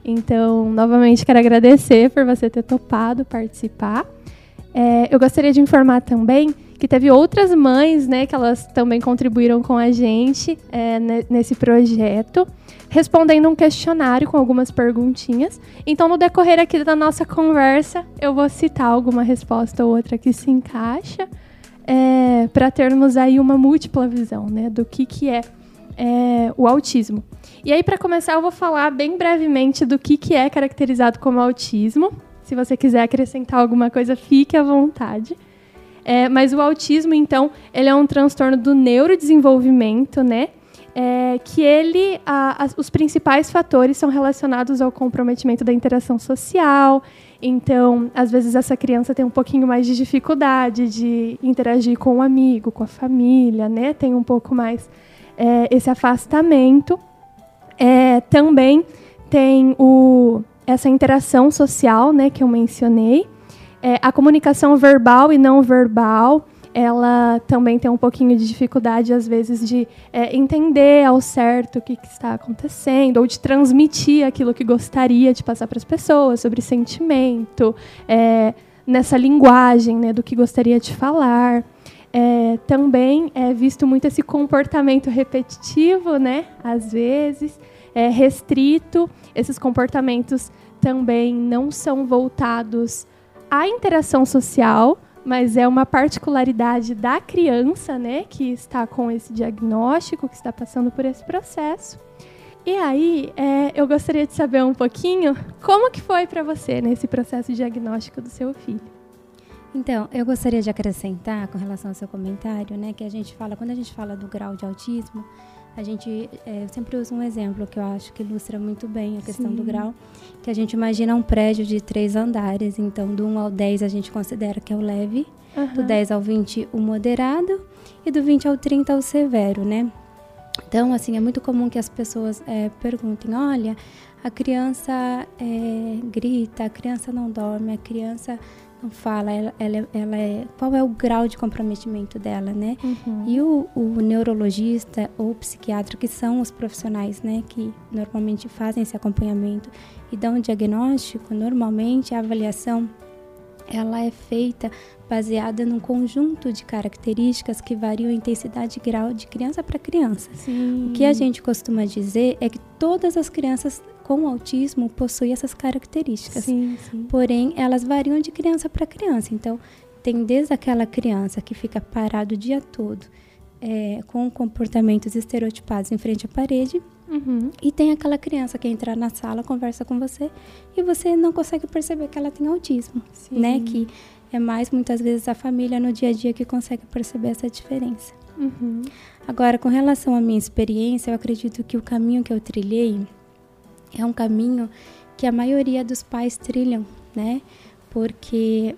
Então, novamente, quero agradecer por você ter topado participar. É, eu gostaria de informar também que teve outras mães, né, que elas também contribuíram com a gente é, nesse projeto, respondendo um questionário com algumas perguntinhas. Então, no decorrer aqui da nossa conversa, eu vou citar alguma resposta ou outra que se encaixa, é, para termos aí uma múltipla visão, né, do que, que é, é o autismo. E aí, para começar, eu vou falar bem brevemente do que, que é caracterizado como autismo. Se você quiser acrescentar alguma coisa, fique à vontade. É, mas o autismo, então, ele é um transtorno do neurodesenvolvimento, né? É, que ele, a, a, os principais fatores são relacionados ao comprometimento da interação social. Então, às vezes essa criança tem um pouquinho mais de dificuldade de interagir com o um amigo, com a família, né? Tem um pouco mais é, esse afastamento. É, também tem o, essa interação social, né, que eu mencionei. É, a comunicação verbal e não verbal, ela também tem um pouquinho de dificuldade, às vezes, de é, entender ao certo o que, que, está acontecendo, ou de transmitir aquilo que gostaria de passar para as pessoas, sobre sentimento, é, nessa linguagem né, do que gostaria de falar. É, também é visto muito esse comportamento repetitivo, né? Às vezes, é restrito. Esses comportamentos também não são voltados à interação social, mas é uma particularidade da criança, né, que está com esse diagnóstico, que está passando por esse processo. E aí, é, eu gostaria de saber um pouquinho como que foi para você nesse processo diagnóstico do seu filho. Então, eu gostaria de acrescentar com relação ao seu comentário, né, que a gente fala, quando a gente fala do grau de autismo, a gente é, eu sempre usa um exemplo que eu acho que ilustra muito bem a questão Sim. do grau, que a gente imagina um prédio de três andares, então do 1 ao 10 a gente considera que é o leve, uhum. do 10 ao 20 o moderado e do 20 ao 30 o severo, né? Então, assim, é muito comum que as pessoas é, perguntem, olha, a criança é, grita, a criança não dorme, a criança fala, ela, ela, ela, é, qual é o grau de comprometimento dela, né? Uhum. E o, o, neurologista ou psiquiatra, que são os profissionais, né, que normalmente fazem esse acompanhamento e dão um diagnóstico, normalmente a avaliação ela é feita baseada num conjunto de características que variam em intensidade e grau de criança para criança. Sim. O que a gente costuma dizer é que todas as crianças com autismo possuem essas características. Sim, sim. Porém, elas variam de criança para criança. Então, tem desde aquela criança que fica parado o dia todo é, com comportamentos estereotipados em frente à parede. Uhum. E tem aquela criança que entra na sala, conversa com você e você não consegue perceber que ela tem autismo, Sim. né? Que é mais muitas vezes a família no dia a dia que consegue perceber essa diferença. Uhum. Agora, com relação à minha experiência, eu acredito que o caminho que eu trilhei é um caminho que a maioria dos pais trilham, né? Porque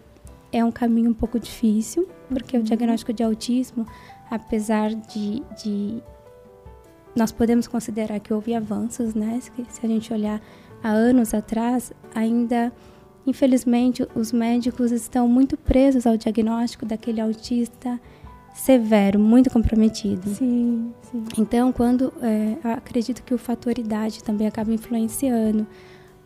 é um caminho um pouco difícil, porque uhum. o diagnóstico de autismo, apesar de, de, nós podemos considerar que houve avanços, né? Se, se a gente olhar há anos atrás, ainda infelizmente os médicos estão muito presos ao diagnóstico daquele autista severo, muito comprometido. Sim, sim. Então, quando é, acredito que o fator idade também acaba influenciando,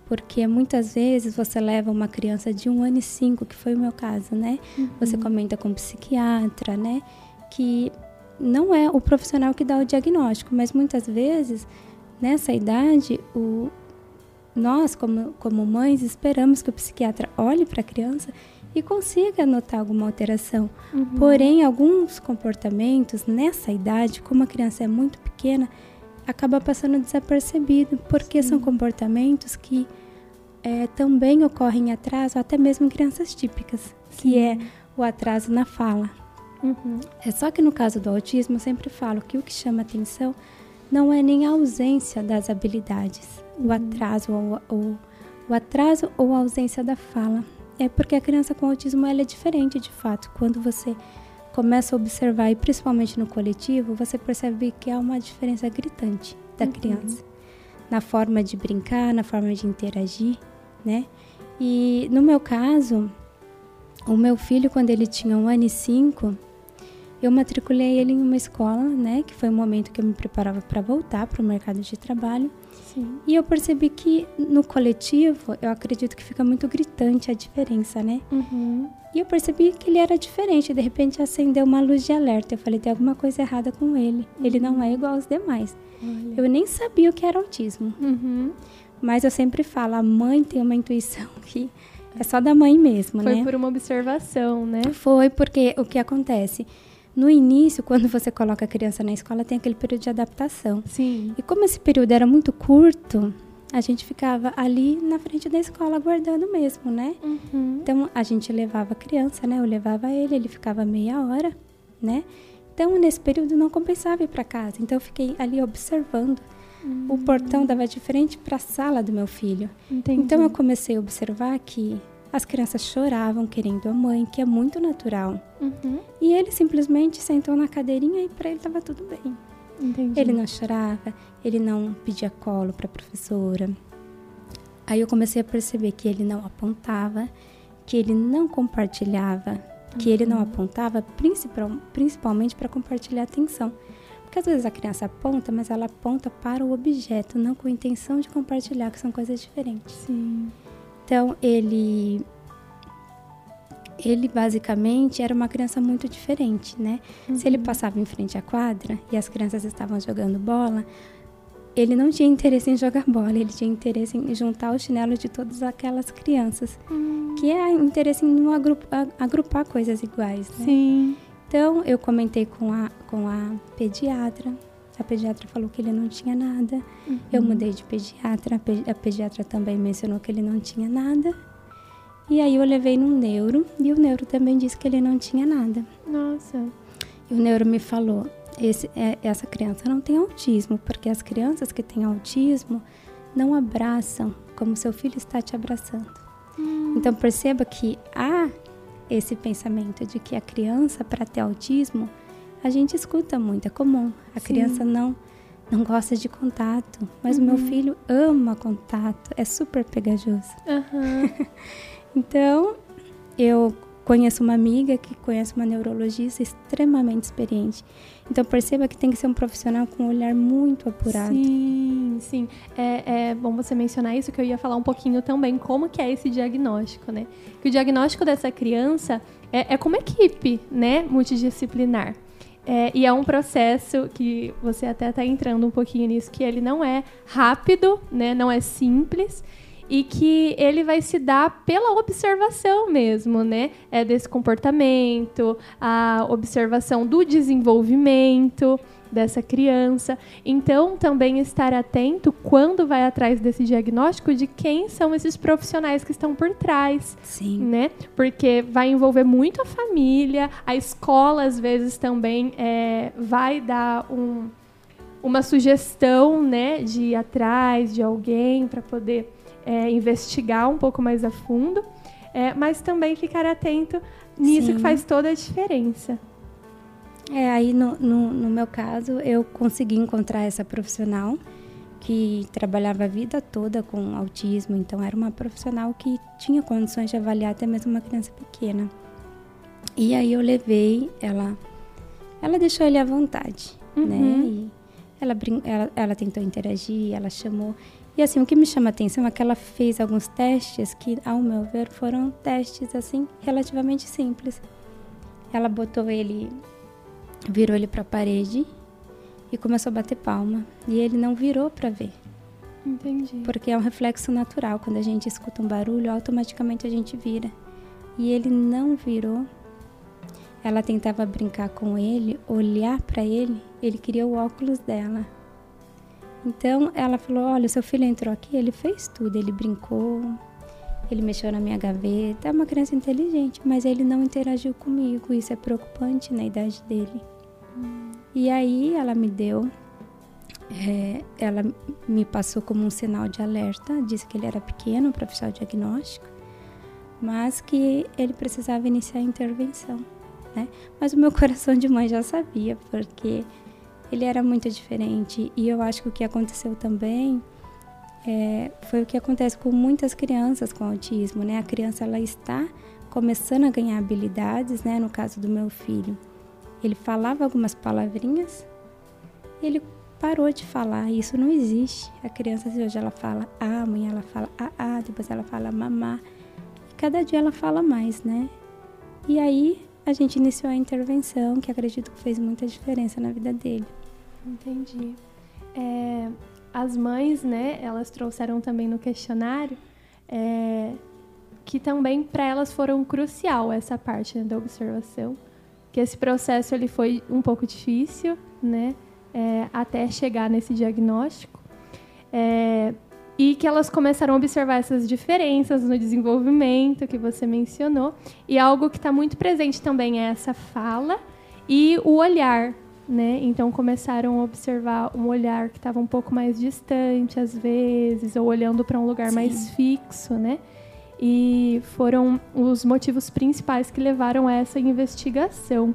porque muitas vezes você leva uma criança de um ano e cinco, que foi o meu caso, né? Uhum. Você comenta com o psiquiatra, né? Que não é o profissional que dá o diagnóstico, mas muitas vezes nessa idade o nós como como mães esperamos que o psiquiatra olhe para a criança e consiga notar alguma alteração. Uhum. Porém, alguns comportamentos nessa idade, como a criança é muito pequena, acaba passando desapercebido, porque Sim. são comportamentos que é, também ocorrem em atraso, até mesmo em crianças típicas, Sim. que é o atraso na fala. Uhum. É só que no caso do autismo, eu sempre falo que o que chama atenção não é nem a ausência das habilidades, uhum. o atraso ou, ou, o atraso ou a ausência da fala. É porque a criança com autismo ela é diferente de fato. Quando você começa a observar, e principalmente no coletivo, você percebe que há uma diferença gritante da uhum. criança. Na forma de brincar, na forma de interagir, né? E no meu caso, o meu filho, quando ele tinha um ano e cinco, eu matriculei ele em uma escola, né? Que foi o momento que eu me preparava para voltar para o mercado de trabalho. Sim. E eu percebi que no coletivo, eu acredito que fica muito gritante a diferença, né? Uhum. E eu percebi que ele era diferente. De repente acendeu uma luz de alerta. Eu falei, tem alguma coisa errada com ele. Uhum. Ele não é igual aos demais. Olha. Eu nem sabia o que era autismo. Uhum. Mas eu sempre falo, a mãe tem uma intuição que é só da mãe mesmo, Foi né? Foi por uma observação, né? Foi porque o que acontece? No início, quando você coloca a criança na escola, tem aquele período de adaptação. Sim. E como esse período era muito curto, a gente ficava ali na frente da escola aguardando mesmo, né? Uhum. Então a gente levava a criança, né? Eu levava ele, ele ficava meia hora, né? Então nesse período não compensava ir para casa. Então eu fiquei ali observando. Uhum. O portão dava de frente para a sala do meu filho. Entendi. Então eu comecei a observar que as crianças choravam querendo a mãe, que é muito natural. Uhum. E ele simplesmente sentou na cadeirinha e para ele estava tudo bem. Entendi. Ele não chorava, ele não pedia colo para a professora. Aí eu comecei a perceber que ele não apontava, que ele não compartilhava, uhum. que ele não uhum. apontava principal, principalmente para compartilhar atenção. Porque às vezes a criança aponta, mas ela aponta para o objeto, não com a intenção de compartilhar, que são coisas diferentes. Sim. Então, ele ele basicamente era uma criança muito diferente, né? Uhum. Se ele uhum. passava em frente à quadra e as crianças estavam jogando bola, ele não tinha interesse em jogar bola, ele tinha interesse em juntar o chinelo de todas aquelas crianças, uhum. que é interesse em agrupar, agrupar coisas iguais, né? Sim. Então, eu comentei com a, com a pediatra, a pediatra falou que ele não tinha nada. Uhum. Eu mudei de pediatra. A pediatra também mencionou que ele não tinha nada. E aí eu levei num neuro e o neuro também disse que ele não tinha nada. Nossa. E o neuro me falou: esse, é, essa criança não tem autismo, porque as crianças que têm autismo não abraçam como seu filho está te abraçando. Hum. Então perceba que há esse pensamento de que a criança, para ter autismo, a gente escuta muito, é comum. A Sim. criança não não gosta de contato, mas uhum. o meu uhum. filho ama contato, é super pegajoso. Uhum. então, eu conheço uma amiga que conhece uma neurologista extremamente experiente. Então perceba que tem que ser um profissional com um olhar muito apurado. Sim, sim. É, é, bom você mencionar isso, que eu ia falar um pouquinho também como que é esse diagnóstico, né? Que o diagnóstico dessa criança é, é como equipe, né? Multidisciplinar. É, e é um processo que você até está entrando um pouquinho nisso, que ele não é rápido, né? não é simples e que ele vai se dar pela observação mesmo, né? É desse comportamento, a observação do desenvolvimento, dessa criança. Então, também estar atento quando vai atrás desse diagnóstico de quem são esses profissionais que estão por trás, Sim. né? Porque vai envolver muito a família, a escola às vezes também é, vai dar um, uma sugestão, né, de ir atrás de alguém para poder é, investigar um pouco mais a fundo, é, mas também ficar atento nisso Sim. que faz toda a diferença. É, aí no, no, no, meu caso, eu consegui encontrar essa profissional que trabalhava a vida toda com autismo, então era uma profissional que tinha condições de avaliar até mesmo uma criança pequena. E aí eu levei ela, ela deixou ele à vontade, uhum. né? E ela, ela, ela tentou interagir, ela chamou. E assim, o que me chama a atenção é que ela fez alguns testes que, ao meu ver, foram testes assim relativamente simples. Ela botou ele virou ele para a parede e começou a bater palma. E ele não virou para ver. Entendi. Porque é um reflexo natural. Quando a gente escuta um barulho, automaticamente a gente vira. e ele não virou. Ela tentava brincar com ele, olhar para ele, ele queria o óculos dela. Então ela falou: Olha, seu filho entrou aqui, ele fez tudo, ele brincou, ele mexeu na minha gaveta, é uma criança inteligente, mas ele não interagiu comigo. Isso é preocupante na idade dele. E aí ela me deu, é, ela me passou como um sinal de alerta, disse que ele era pequeno para fechar o diagnóstico, mas que ele precisava iniciar a intervenção. Né? Mas o meu coração de mãe já sabia, porque ele era muito diferente. E eu acho que o que aconteceu também é, foi o que acontece com muitas crianças com autismo, né? A criança ela está começando a ganhar habilidades, né? No caso do meu filho, ele falava algumas palavrinhas, ele parou de falar. Isso não existe. A criança hoje ela fala ah, amanhã ela fala ah, ah, depois ela fala mamá. E cada dia ela fala mais, né? E aí a gente iniciou a intervenção, que acredito que fez muita diferença na vida dele. Entendi. É, as mães, né, elas trouxeram também no questionário é, que também para elas foram crucial essa parte né, da observação, que esse processo ele foi um pouco difícil, né, é, até chegar nesse diagnóstico. É, e que elas começaram a observar essas diferenças no desenvolvimento que você mencionou. E algo que está muito presente também é essa fala e o olhar, né? Então começaram a observar um olhar que estava um pouco mais distante às vezes, ou olhando para um lugar Sim. mais fixo, né? E foram os motivos principais que levaram a essa investigação.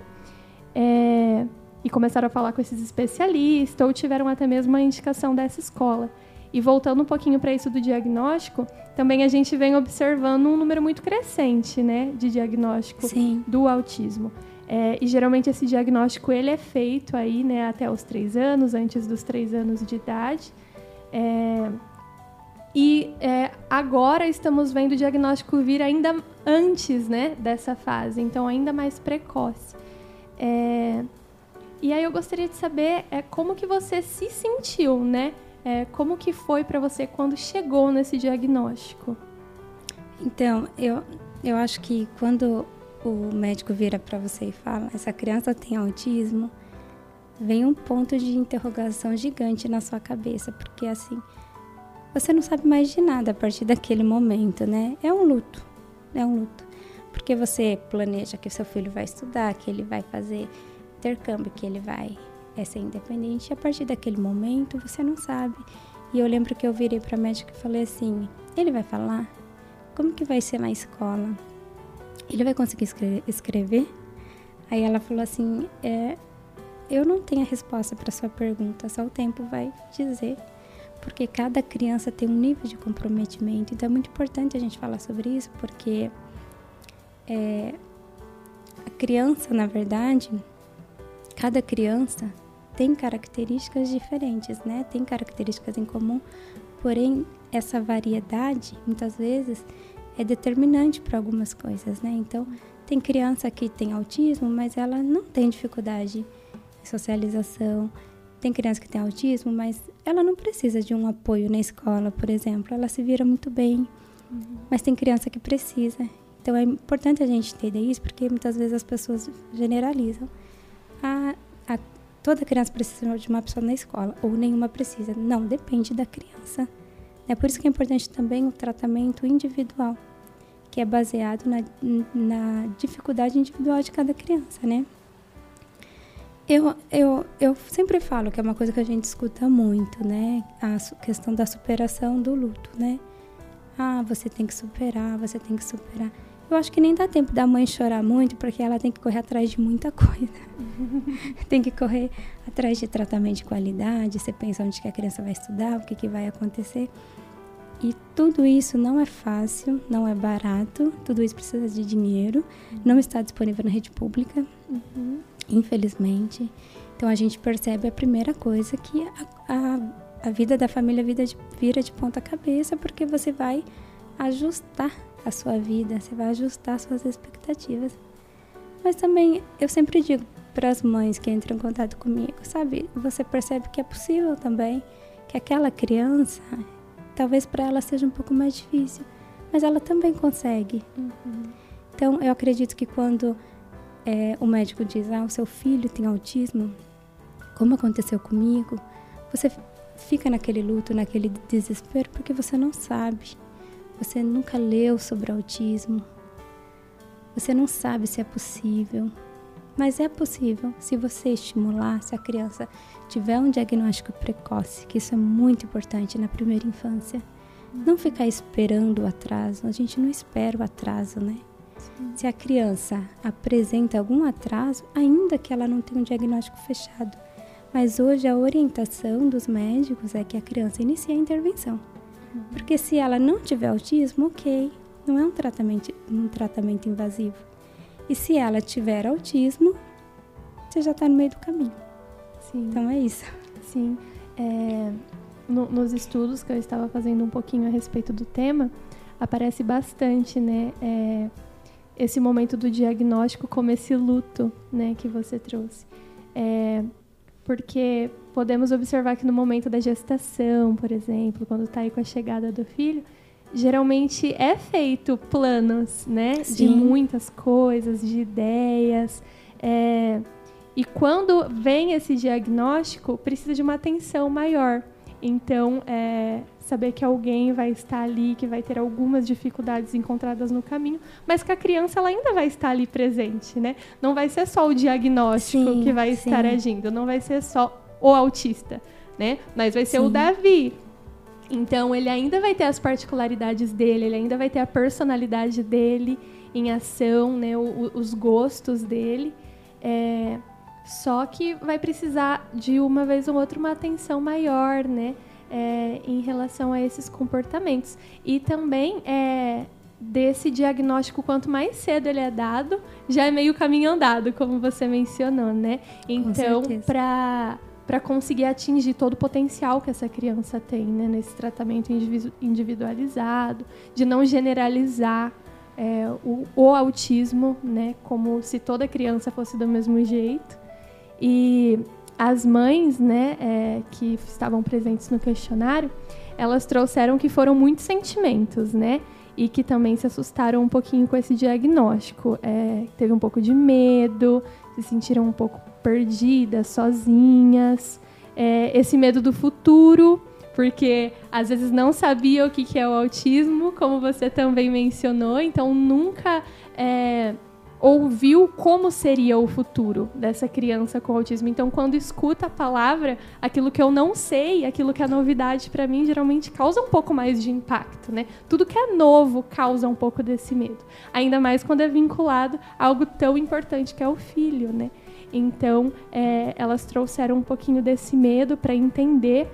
É... E começaram a falar com esses especialistas, ou tiveram até mesmo a indicação dessa escola. E voltando um pouquinho para isso do diagnóstico, também a gente vem observando um número muito crescente, né, de diagnóstico Sim. do autismo. É, e geralmente esse diagnóstico ele é feito aí, né, até os três anos, antes dos três anos de idade. É, e é, agora estamos vendo o diagnóstico vir ainda antes, né, dessa fase, então ainda mais precoce. É, e aí eu gostaria de saber é, como que você se sentiu, né, é, como que foi para você quando chegou nesse diagnóstico? Então, eu, eu acho que quando o médico vira para você e fala, essa criança tem autismo, vem um ponto de interrogação gigante na sua cabeça, porque assim, você não sabe mais de nada a partir daquele momento, né? É um luto, é um luto. Porque você planeja que seu filho vai estudar, que ele vai fazer intercâmbio, que ele vai é ser independente. E a partir daquele momento você não sabe. E eu lembro que eu virei para a médica e falei assim: ele vai falar? Como que vai ser na escola? Ele vai conseguir escrever? Aí ela falou assim: é, eu não tenho a resposta para sua pergunta, só o tempo vai dizer. Porque cada criança tem um nível de comprometimento. Então é muito importante a gente falar sobre isso, porque é, a criança, na verdade, cada criança tem características diferentes, né? Tem características em comum, porém essa variedade muitas vezes é determinante para algumas coisas, né? Então, tem criança que tem autismo, mas ela não tem dificuldade em socialização. Tem criança que tem autismo, mas ela não precisa de um apoio na escola, por exemplo. Ela se vira muito bem. Uhum. Mas tem criança que precisa. Então é importante a gente entender isso, porque muitas vezes as pessoas generalizam. Ah, a, toda criança precisa de uma pessoa na escola, ou nenhuma precisa. Não, depende da criança. É por isso que é importante também o tratamento individual, que é baseado na, na dificuldade individual de cada criança, né? Eu, eu, eu sempre falo que é uma coisa que a gente escuta muito, né? A questão da superação do luto, né? Ah, você tem que superar, você tem que superar. Eu acho que nem dá tempo da mãe chorar muito, porque ela tem que correr atrás de muita coisa. tem que correr atrás de tratamento de qualidade, você pensa onde que a criança vai estudar, o que, que vai acontecer. E tudo isso não é fácil, não é barato, tudo isso precisa de dinheiro, não está disponível na rede pública, uhum. Infelizmente. Então a gente percebe a primeira coisa que a, a, a vida da família vira de, vira de ponta cabeça, porque você vai ajustar a sua vida, você vai ajustar suas expectativas. Mas também eu sempre digo para as mães que entram em contato comigo, sabe? Você percebe que é possível também que aquela criança, talvez para ela seja um pouco mais difícil, mas ela também consegue. Uhum. Então, eu acredito que quando é, o médico diz, ah, o seu filho tem autismo, como aconteceu comigo, você fica naquele luto, naquele desespero, porque você não sabe. Você nunca leu sobre autismo. Você não sabe se é possível. Mas é possível se você estimular, se a criança tiver um diagnóstico precoce, que isso é muito importante na primeira infância. Não ficar esperando o atraso, a gente não espera o atraso, né? Se a criança apresenta algum atraso, ainda que ela não tenha um diagnóstico fechado, mas hoje a orientação dos médicos é que a criança inicie a intervenção. Porque se ela não tiver autismo, ok, não é um tratamento, um tratamento invasivo. E se ela tiver autismo, você já está no meio do caminho. Sim. Então é isso. Sim. É, no, nos estudos que eu estava fazendo um pouquinho a respeito do tema, aparece bastante, né? É, esse momento do diagnóstico como esse luto, né, que você trouxe. É, porque podemos observar que no momento da gestação, por exemplo, quando está aí com a chegada do filho, geralmente é feito planos, né, Sim. de muitas coisas, de ideias. É, e quando vem esse diagnóstico, precisa de uma atenção maior. Então, é, saber que alguém vai estar ali, que vai ter algumas dificuldades encontradas no caminho, mas que a criança ela ainda vai estar ali presente, né? Não vai ser só o diagnóstico sim, que vai sim. estar agindo, não vai ser só o autista, né? Mas vai ser sim. o Davi. Então ele ainda vai ter as particularidades dele, ele ainda vai ter a personalidade dele em ação, né? O, os gostos dele. É, só que vai precisar de uma vez ou outra uma atenção maior, né? É, em relação a esses comportamentos. E também é, desse diagnóstico, quanto mais cedo ele é dado, já é meio caminho andado, como você mencionou, né? Então, para para conseguir atingir todo o potencial que essa criança tem né, nesse tratamento individualizado, de não generalizar é, o, o, autismo, né, como se toda criança fosse do mesmo jeito. E as mães, né, é, que estavam presentes no questionário, elas trouxeram que foram muitos sentimentos, né? E que também se assustaram um pouquinho com esse diagnóstico. É, teve um pouco de medo, se sentiram um pouco perdidas, sozinhas. É, esse medo do futuro, porque às vezes não sabia o que, que é o autismo, como você também mencionou, então nunca é, ouviu como seria o futuro dessa criança com autismo. Então, quando escuta a palavra, aquilo que eu não sei, aquilo que é novidade para mim, geralmente causa um pouco mais de impacto, né? Tudo que é novo causa um pouco desse medo. Ainda mais quando é vinculado a algo tão importante que é o filho, né? Então, é, elas trouxeram um pouquinho desse medo para entender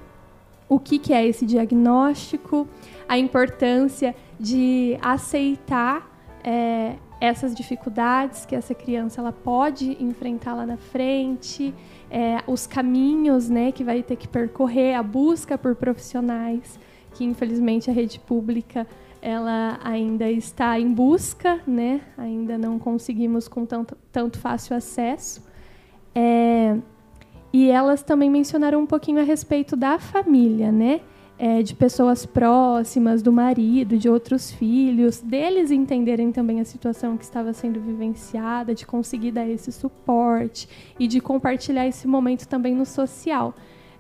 o que, que é esse diagnóstico, a importância de aceitar é, essas dificuldades que essa criança ela pode enfrentar lá na frente, é, os caminhos né, que vai ter que percorrer, a busca por profissionais, que infelizmente a rede pública ela ainda está em busca, né? ainda não conseguimos com tanto, tanto fácil acesso. É, e elas também mencionaram um pouquinho a respeito da família, né? É, de pessoas próximas, do marido, de outros filhos, deles entenderem também a situação que estava sendo vivenciada, de conseguir dar esse suporte e de compartilhar esse momento também no social.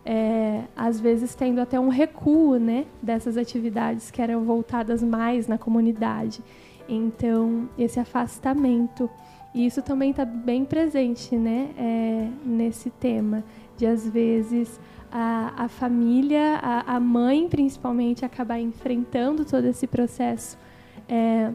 É, às vezes tendo até um recuo né, dessas atividades que eram voltadas mais na comunidade. Então, esse afastamento. E isso também está bem presente né, é, nesse tema, de às vezes a, a família, a, a, mãe principalmente, acabar enfrentando todo esse processo é,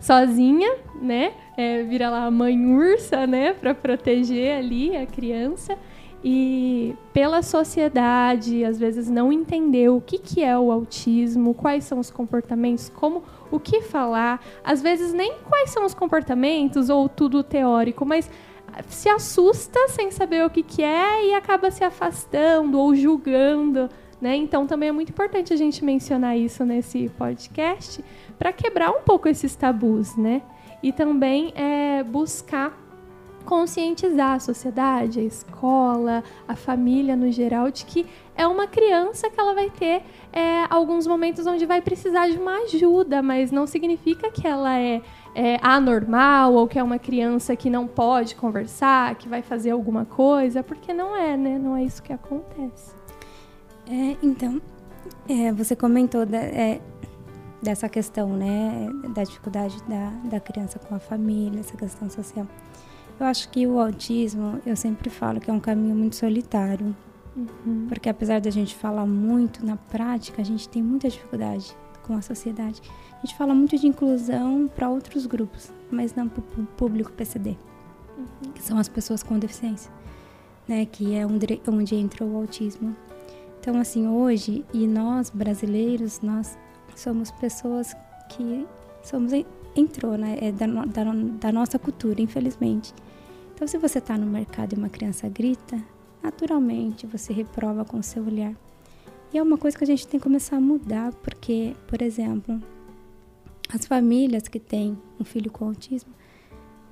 sozinha, né? É, vira lá a mãe ursa, né? Para proteger ali a criança. E pela sociedade, às vezes não entender o que, que é o autismo, quais são os comportamentos, como o que falar, às vezes nem quais são os comportamentos ou tudo teórico, mas se assusta sem saber o que, que é e acaba se afastando ou julgando. Né? Então também é muito importante a gente mencionar isso nesse podcast para quebrar um pouco esses tabus, né? E também é, buscar conscientizar a sociedade, a escola, a família no geral, de que é uma criança que ela vai ter é, alguns momentos onde vai precisar de uma ajuda, mas não significa que ela é, é anormal ou que é uma criança que não pode conversar, que vai fazer alguma coisa, porque não é, né? Não é isso que acontece. É, então, é, você comentou da, é, dessa questão, né, da dificuldade da, da criança com a família, essa questão social. Eu acho que o autismo, eu sempre falo que é um caminho muito solitário. Uhum. Porque apesar da gente falar muito na prática, a gente tem muita dificuldade com a sociedade. A gente fala muito de inclusão para outros grupos, mas não para o público PCD, uhum. que são as pessoas com deficiência, né? Que é onde, onde entra o autismo. Então, assim, hoje, e nós brasileiros, nós somos pessoas que somos entrou, né? É da, da, da nossa cultura, infelizmente. Então, se você está no mercado e uma criança grita, naturalmente você reprova com o seu olhar. E é uma coisa que a gente tem que começar a mudar, porque, por exemplo, as famílias que têm um filho com autismo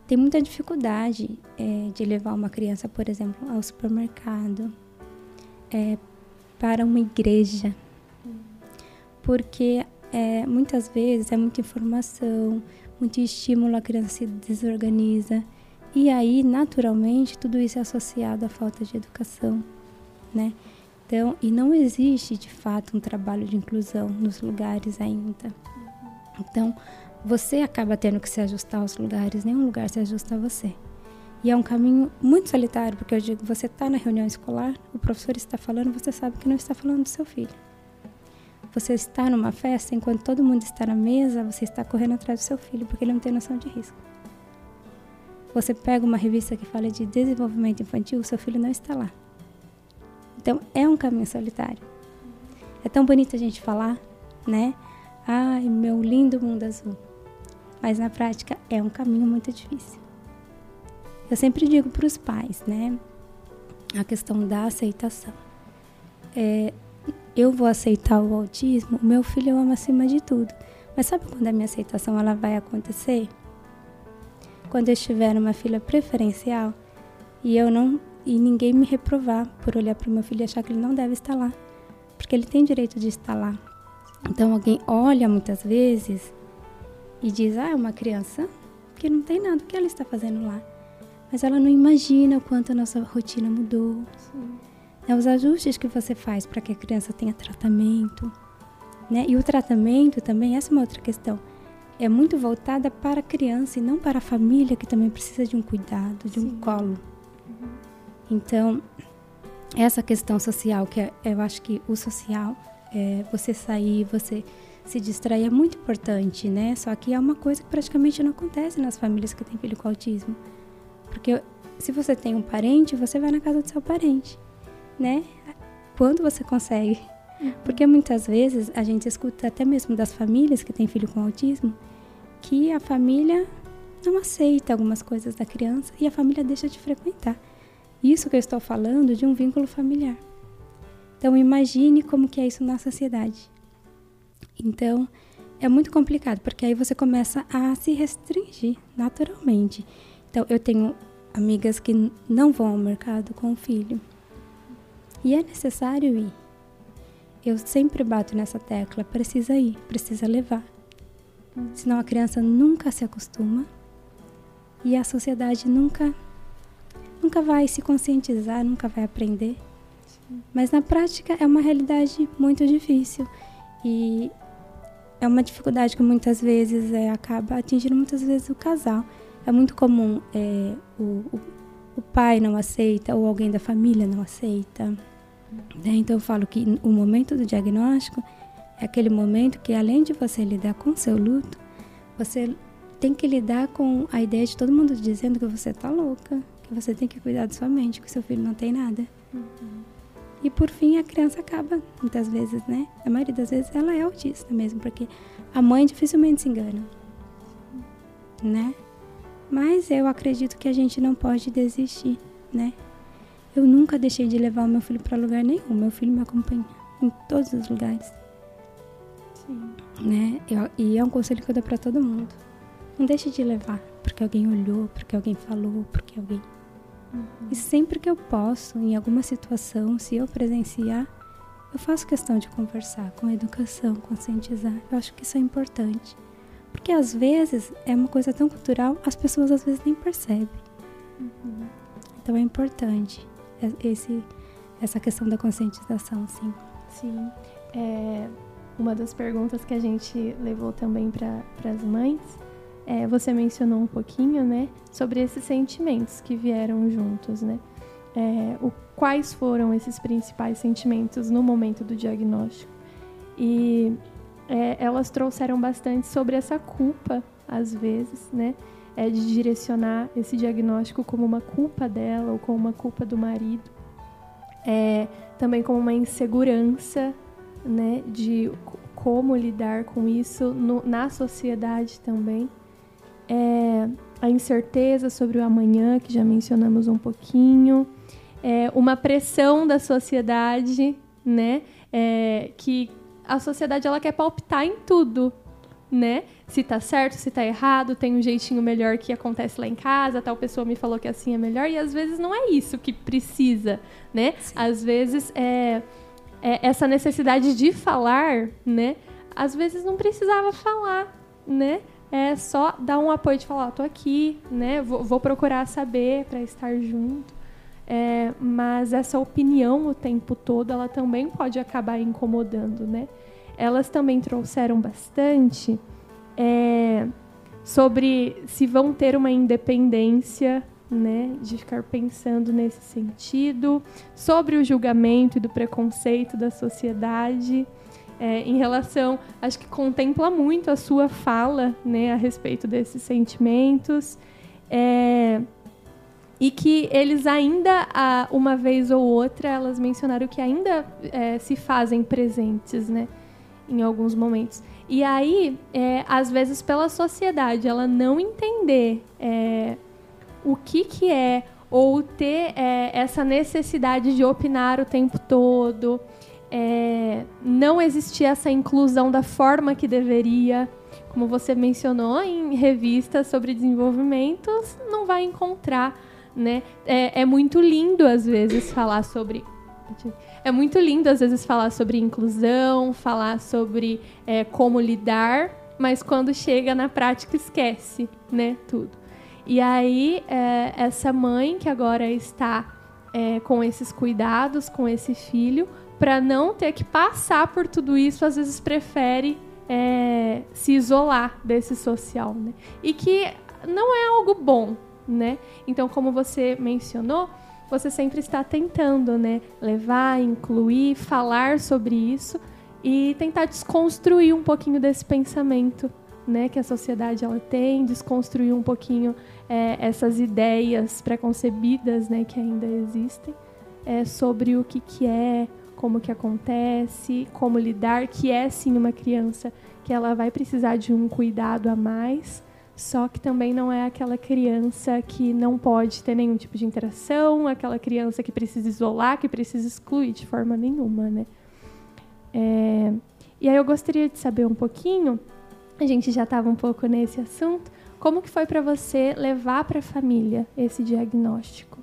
têm muita dificuldade é, de levar uma criança, por exemplo, ao supermercado, é, para uma igreja, porque é, muitas vezes é muita informação, muito estímulo, a criança se desorganiza. E aí, naturalmente, tudo isso é associado à falta de educação, né? Então, e não existe de fato um trabalho de inclusão nos lugares ainda. Então, você acaba tendo que se ajustar aos lugares, nenhum lugar se ajusta a você. E é um caminho muito solitário, porque eu digo, você está na reunião escolar, o professor está falando, você sabe que não está falando do seu filho. Você está numa festa, enquanto todo mundo está na mesa, você está correndo atrás do seu filho, porque ele não tem noção de risco. Você pega uma revista que fala de desenvolvimento infantil, o seu filho não está lá. Então, é um caminho solitário. É tão bonito a gente falar, né? Ai, meu lindo mundo azul. Mas na prática é um caminho muito difícil. Eu sempre digo para os pais, né? A questão da aceitação. É, eu vou aceitar o autismo, meu filho eu amo acima de tudo. Mas sabe quando a minha aceitação ela vai acontecer? Quando eu estiver numa fila preferencial e eu não e ninguém me reprovar por olhar para o meu filho e achar que ele não deve estar lá, porque ele tem direito de estar lá. Então alguém olha muitas vezes e diz: "Ah, é uma criança que não tem nada, o que ela está fazendo lá?" Mas ela não imagina o quanto a nossa rotina mudou. Sim né, os ajustes que você faz para que a criança tenha tratamento. Né? E o tratamento também, essa é uma outra questão, é muito voltada para a criança e não para a família que também precisa de um cuidado, de Sim. um colo. Uhum. Então, essa questão social, que é, eu acho que o social, é, você sair, você se distrair é muito importante, né? Só que é uma coisa que praticamente não acontece nas famílias que têm filho com autismo. Porque se você tem um parente, você vai na casa do seu parente né? Quando você consegue. Uhum. Porque muitas vezes a gente escuta até mesmo das famílias que têm filho com autismo que a família não aceita algumas coisas da criança e a família deixa de frequentar. Isso que eu estou falando de um vínculo familiar. Então imagine como que é isso na sociedade. Então é muito complicado porque aí você começa a se restringir naturalmente. Então eu tenho amigas que não vão ao mercado com o filho e é necessário ir. Eu sempre bato nessa tecla, precisa ir, precisa levar. Senão a criança nunca se acostuma e a sociedade nunca nunca vai se conscientizar, nunca vai aprender. Mas na prática é uma realidade muito difícil e é uma dificuldade que muitas vezes é, acaba atingindo muitas vezes o casal. É muito comum é, o, o, pai não aceita ou alguém da família não aceita. Né? Então eu falo que o momento do diagnóstico é aquele momento que além de você lidar com o seu luto, você tem que lidar com a ideia de todo mundo dizendo que você está louca, que você tem que cuidar da sua mente, que seu filho não tem nada. Uhum. E por fim a criança acaba, muitas vezes, né? A maioria das vezes ela é autista mesmo, porque a mãe dificilmente se engana, né? Mas eu acredito que a gente não pode desistir, né? Eu nunca deixei de levar o meu filho para lugar nenhum. Meu filho me acompanha em todos os lugares. Sim. Né? Eu, e é um conselho que eu dou para todo mundo. Não deixe de levar. porque alguém olhou, porque alguém falou, porque alguém. Uhum. E sempre que eu posso, em alguma situação, se eu presenciar, eu faço questão de conversar com educação, conscientizar. Eu acho que isso é importante. Porque às vezes é uma coisa tão cultural, as pessoas às vezes nem percebem. Uhum. Então é importante esse, essa questão da conscientização, sim. Sim. É, uma das perguntas que a gente levou também para as mães, é, você mencionou um pouquinho, né, sobre esses sentimentos que vieram juntos, né? É, o, quais foram esses principais sentimentos no momento do diagnóstico? E é, elas trouxeram bastante sobre essa culpa, às vezes, né? É, de direcionar esse diagnóstico como uma culpa dela ou como uma culpa do marido. É, também como uma insegurança, né? De como lidar com isso no, na sociedade também. É, a incerteza sobre o amanhã, que já mencionamos um pouquinho. É, uma pressão da sociedade, né? É, que a sociedade ela quer palpitar em tudo, né? Se tá certo, se tá errado, tem um jeitinho melhor que acontece lá em casa, tal pessoa me falou que assim é melhor, e às vezes não é isso que precisa, né? Sim. Às vezes é, é, essa necessidade de falar, né? Às vezes não precisava falar, né? É só dar um apoio de falar, oh, tô aqui, né? Vou, vou procurar saber para estar junto. É, mas essa opinião o tempo todo, ela também pode acabar incomodando, né? Elas também trouxeram bastante é, sobre se vão ter uma independência, né? De ficar pensando nesse sentido, sobre o julgamento e do preconceito da sociedade. É, em relação, acho que contempla muito a sua fala, né, a respeito desses sentimentos. É, e que eles ainda, uma vez ou outra, elas mencionaram que ainda é, se fazem presentes, né? Em alguns momentos. E aí, é, às vezes, pela sociedade, ela não entender é, o que, que é, ou ter é, essa necessidade de opinar o tempo todo, é, não existir essa inclusão da forma que deveria. Como você mencionou em revistas sobre desenvolvimentos, não vai encontrar né? É, é muito lindo, às vezes, falar sobre é muito lindo, às vezes, falar sobre inclusão, falar sobre é, como lidar, mas quando chega na prática, esquece, né? Tudo. E aí, é, essa mãe que agora está é, com esses cuidados, com esse filho, para não ter que passar por tudo isso, às vezes prefere é, se isolar desse social, né? E que não é algo bom, né? Então, como você mencionou, você sempre está tentando, né, levar, incluir, falar sobre isso e tentar desconstruir um pouquinho desse pensamento, né, que a sociedade ela tem, desconstruir um pouquinho é, essas ideias preconcebidas, né, que ainda existem, é, sobre o que que é, como que acontece, como lidar, que é sim uma criança que ela vai precisar de um cuidado a mais só que também não é aquela criança que não pode ter nenhum tipo de interação, aquela criança que precisa isolar, que precisa excluir de forma nenhuma, né? É... E aí eu gostaria de saber um pouquinho, a gente já estava um pouco nesse assunto, como que foi para você levar para a família esse diagnóstico?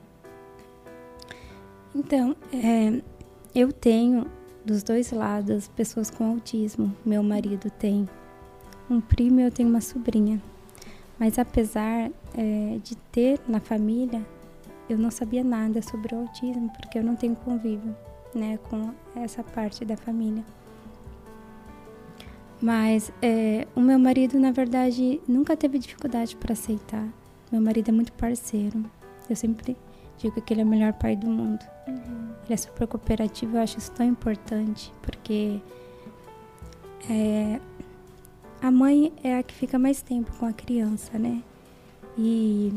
Então, é, eu tenho dos dois lados pessoas com autismo. Meu marido tem um primo e eu tenho uma sobrinha. Mas apesar é, de ter na família, eu não sabia nada sobre o autismo, porque eu não tenho convívio né, com essa parte da família. Mas é, o meu marido, na verdade, nunca teve dificuldade para aceitar. Meu marido é muito parceiro. Eu sempre digo que ele é o melhor pai do mundo. Uhum. Ele é super cooperativo, eu acho isso tão importante, porque é, a mãe é a que fica mais tempo com a criança, né? E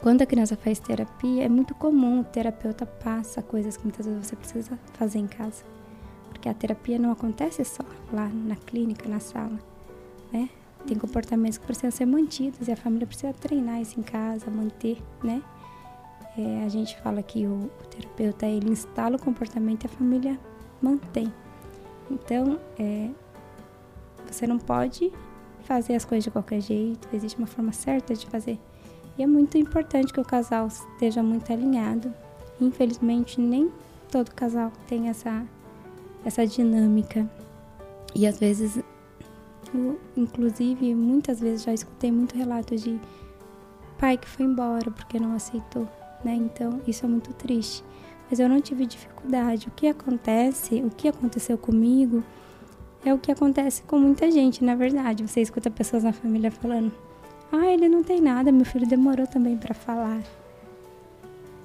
quando a criança faz terapia, é muito comum o terapeuta passa coisas que muitas vezes você precisa fazer em casa. Porque a terapia não acontece só lá na clínica, na sala, né? Tem comportamentos que precisam ser mantidos e a família precisa treinar isso em casa, manter, né? É, a gente fala que o, o terapeuta ele instala o comportamento e a família mantém. Então, é, você não pode fazer as coisas de qualquer jeito, existe uma forma certa de fazer. E é muito importante que o casal esteja muito alinhado. Infelizmente, nem todo casal tem essa, essa dinâmica. E às vezes, eu, inclusive, muitas vezes já escutei muito relato de pai que foi embora porque não aceitou, né? Então, isso é muito triste. Mas eu não tive dificuldade. O que acontece, o que aconteceu comigo, é o que acontece com muita gente, na verdade. Você escuta pessoas na família falando: "Ah, ele não tem nada, meu filho demorou também para falar".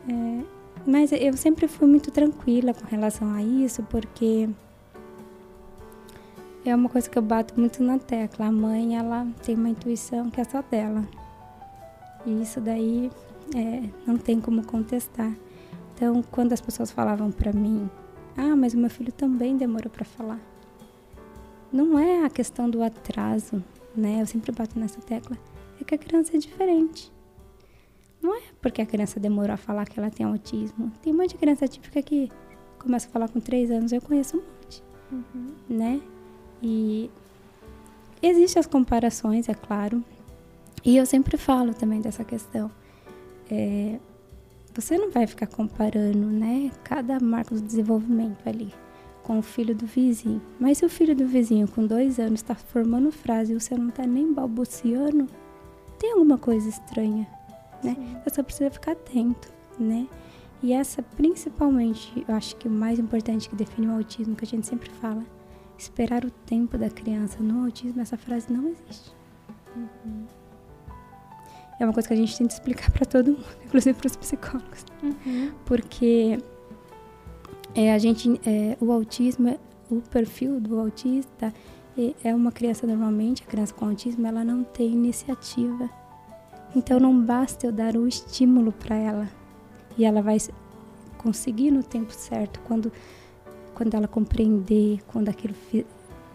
É, mas eu sempre fui muito tranquila com relação a isso, porque é uma coisa que eu bato muito na tecla. A mãe, ela tem uma intuição que é só dela. E isso daí é, não tem como contestar. Então, quando as pessoas falavam para mim, ah, mas o meu filho também demorou para falar. Não é a questão do atraso, né? Eu sempre bato nessa tecla. É que a criança é diferente. Não é porque a criança demorou a falar que ela tem autismo. Tem um monte de criança típica que começa a falar com três anos, eu conheço um monte, uhum. né? E existem as comparações, é claro. E eu sempre falo também dessa questão. É, você não vai ficar comparando, né, cada marco do desenvolvimento ali com o filho do vizinho. Mas se o filho do vizinho com dois anos está formando frase e você não está nem balbuciando, tem alguma coisa estranha né? Você só precisa ficar atento, né? E essa, principalmente, eu acho que o mais importante que define o autismo, que a gente sempre fala, esperar o tempo da criança. No autismo, essa frase não existe. Uhum. É uma coisa que a gente tenta explicar para todo mundo, inclusive para os psicólogos. Uhum. Porque é, a gente, é, o autismo, o perfil do autista é uma criança normalmente, a criança com autismo, ela não tem iniciativa então não basta eu dar o estímulo para ela e ela vai conseguir no tempo certo, quando, quando ela compreender, quando aquilo fi,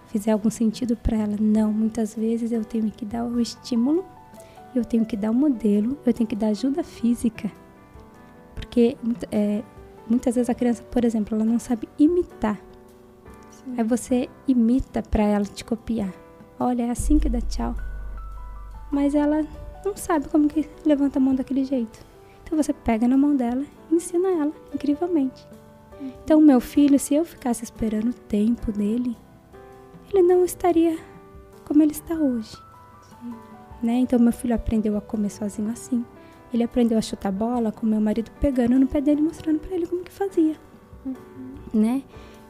fizer algum sentido para ela. Não, muitas vezes eu tenho que dar o estímulo, eu tenho que dar o modelo, eu tenho que dar ajuda física. Porque é, muitas vezes a criança, por exemplo, ela não sabe imitar. Sim. Aí você imita para ela te copiar. Olha, é assim que dá tchau. Mas ela não sabe como que levanta a mão daquele jeito. Então você pega na mão dela e ensina ela incrivelmente. Então, meu filho, se eu ficasse esperando o tempo dele, ele não estaria como ele está hoje. Né? Então, meu filho aprendeu a comer sozinho assim. Ele aprendeu a chutar bola com meu marido pegando no pé dele, mostrando para ele como que fazia. Uhum. Né?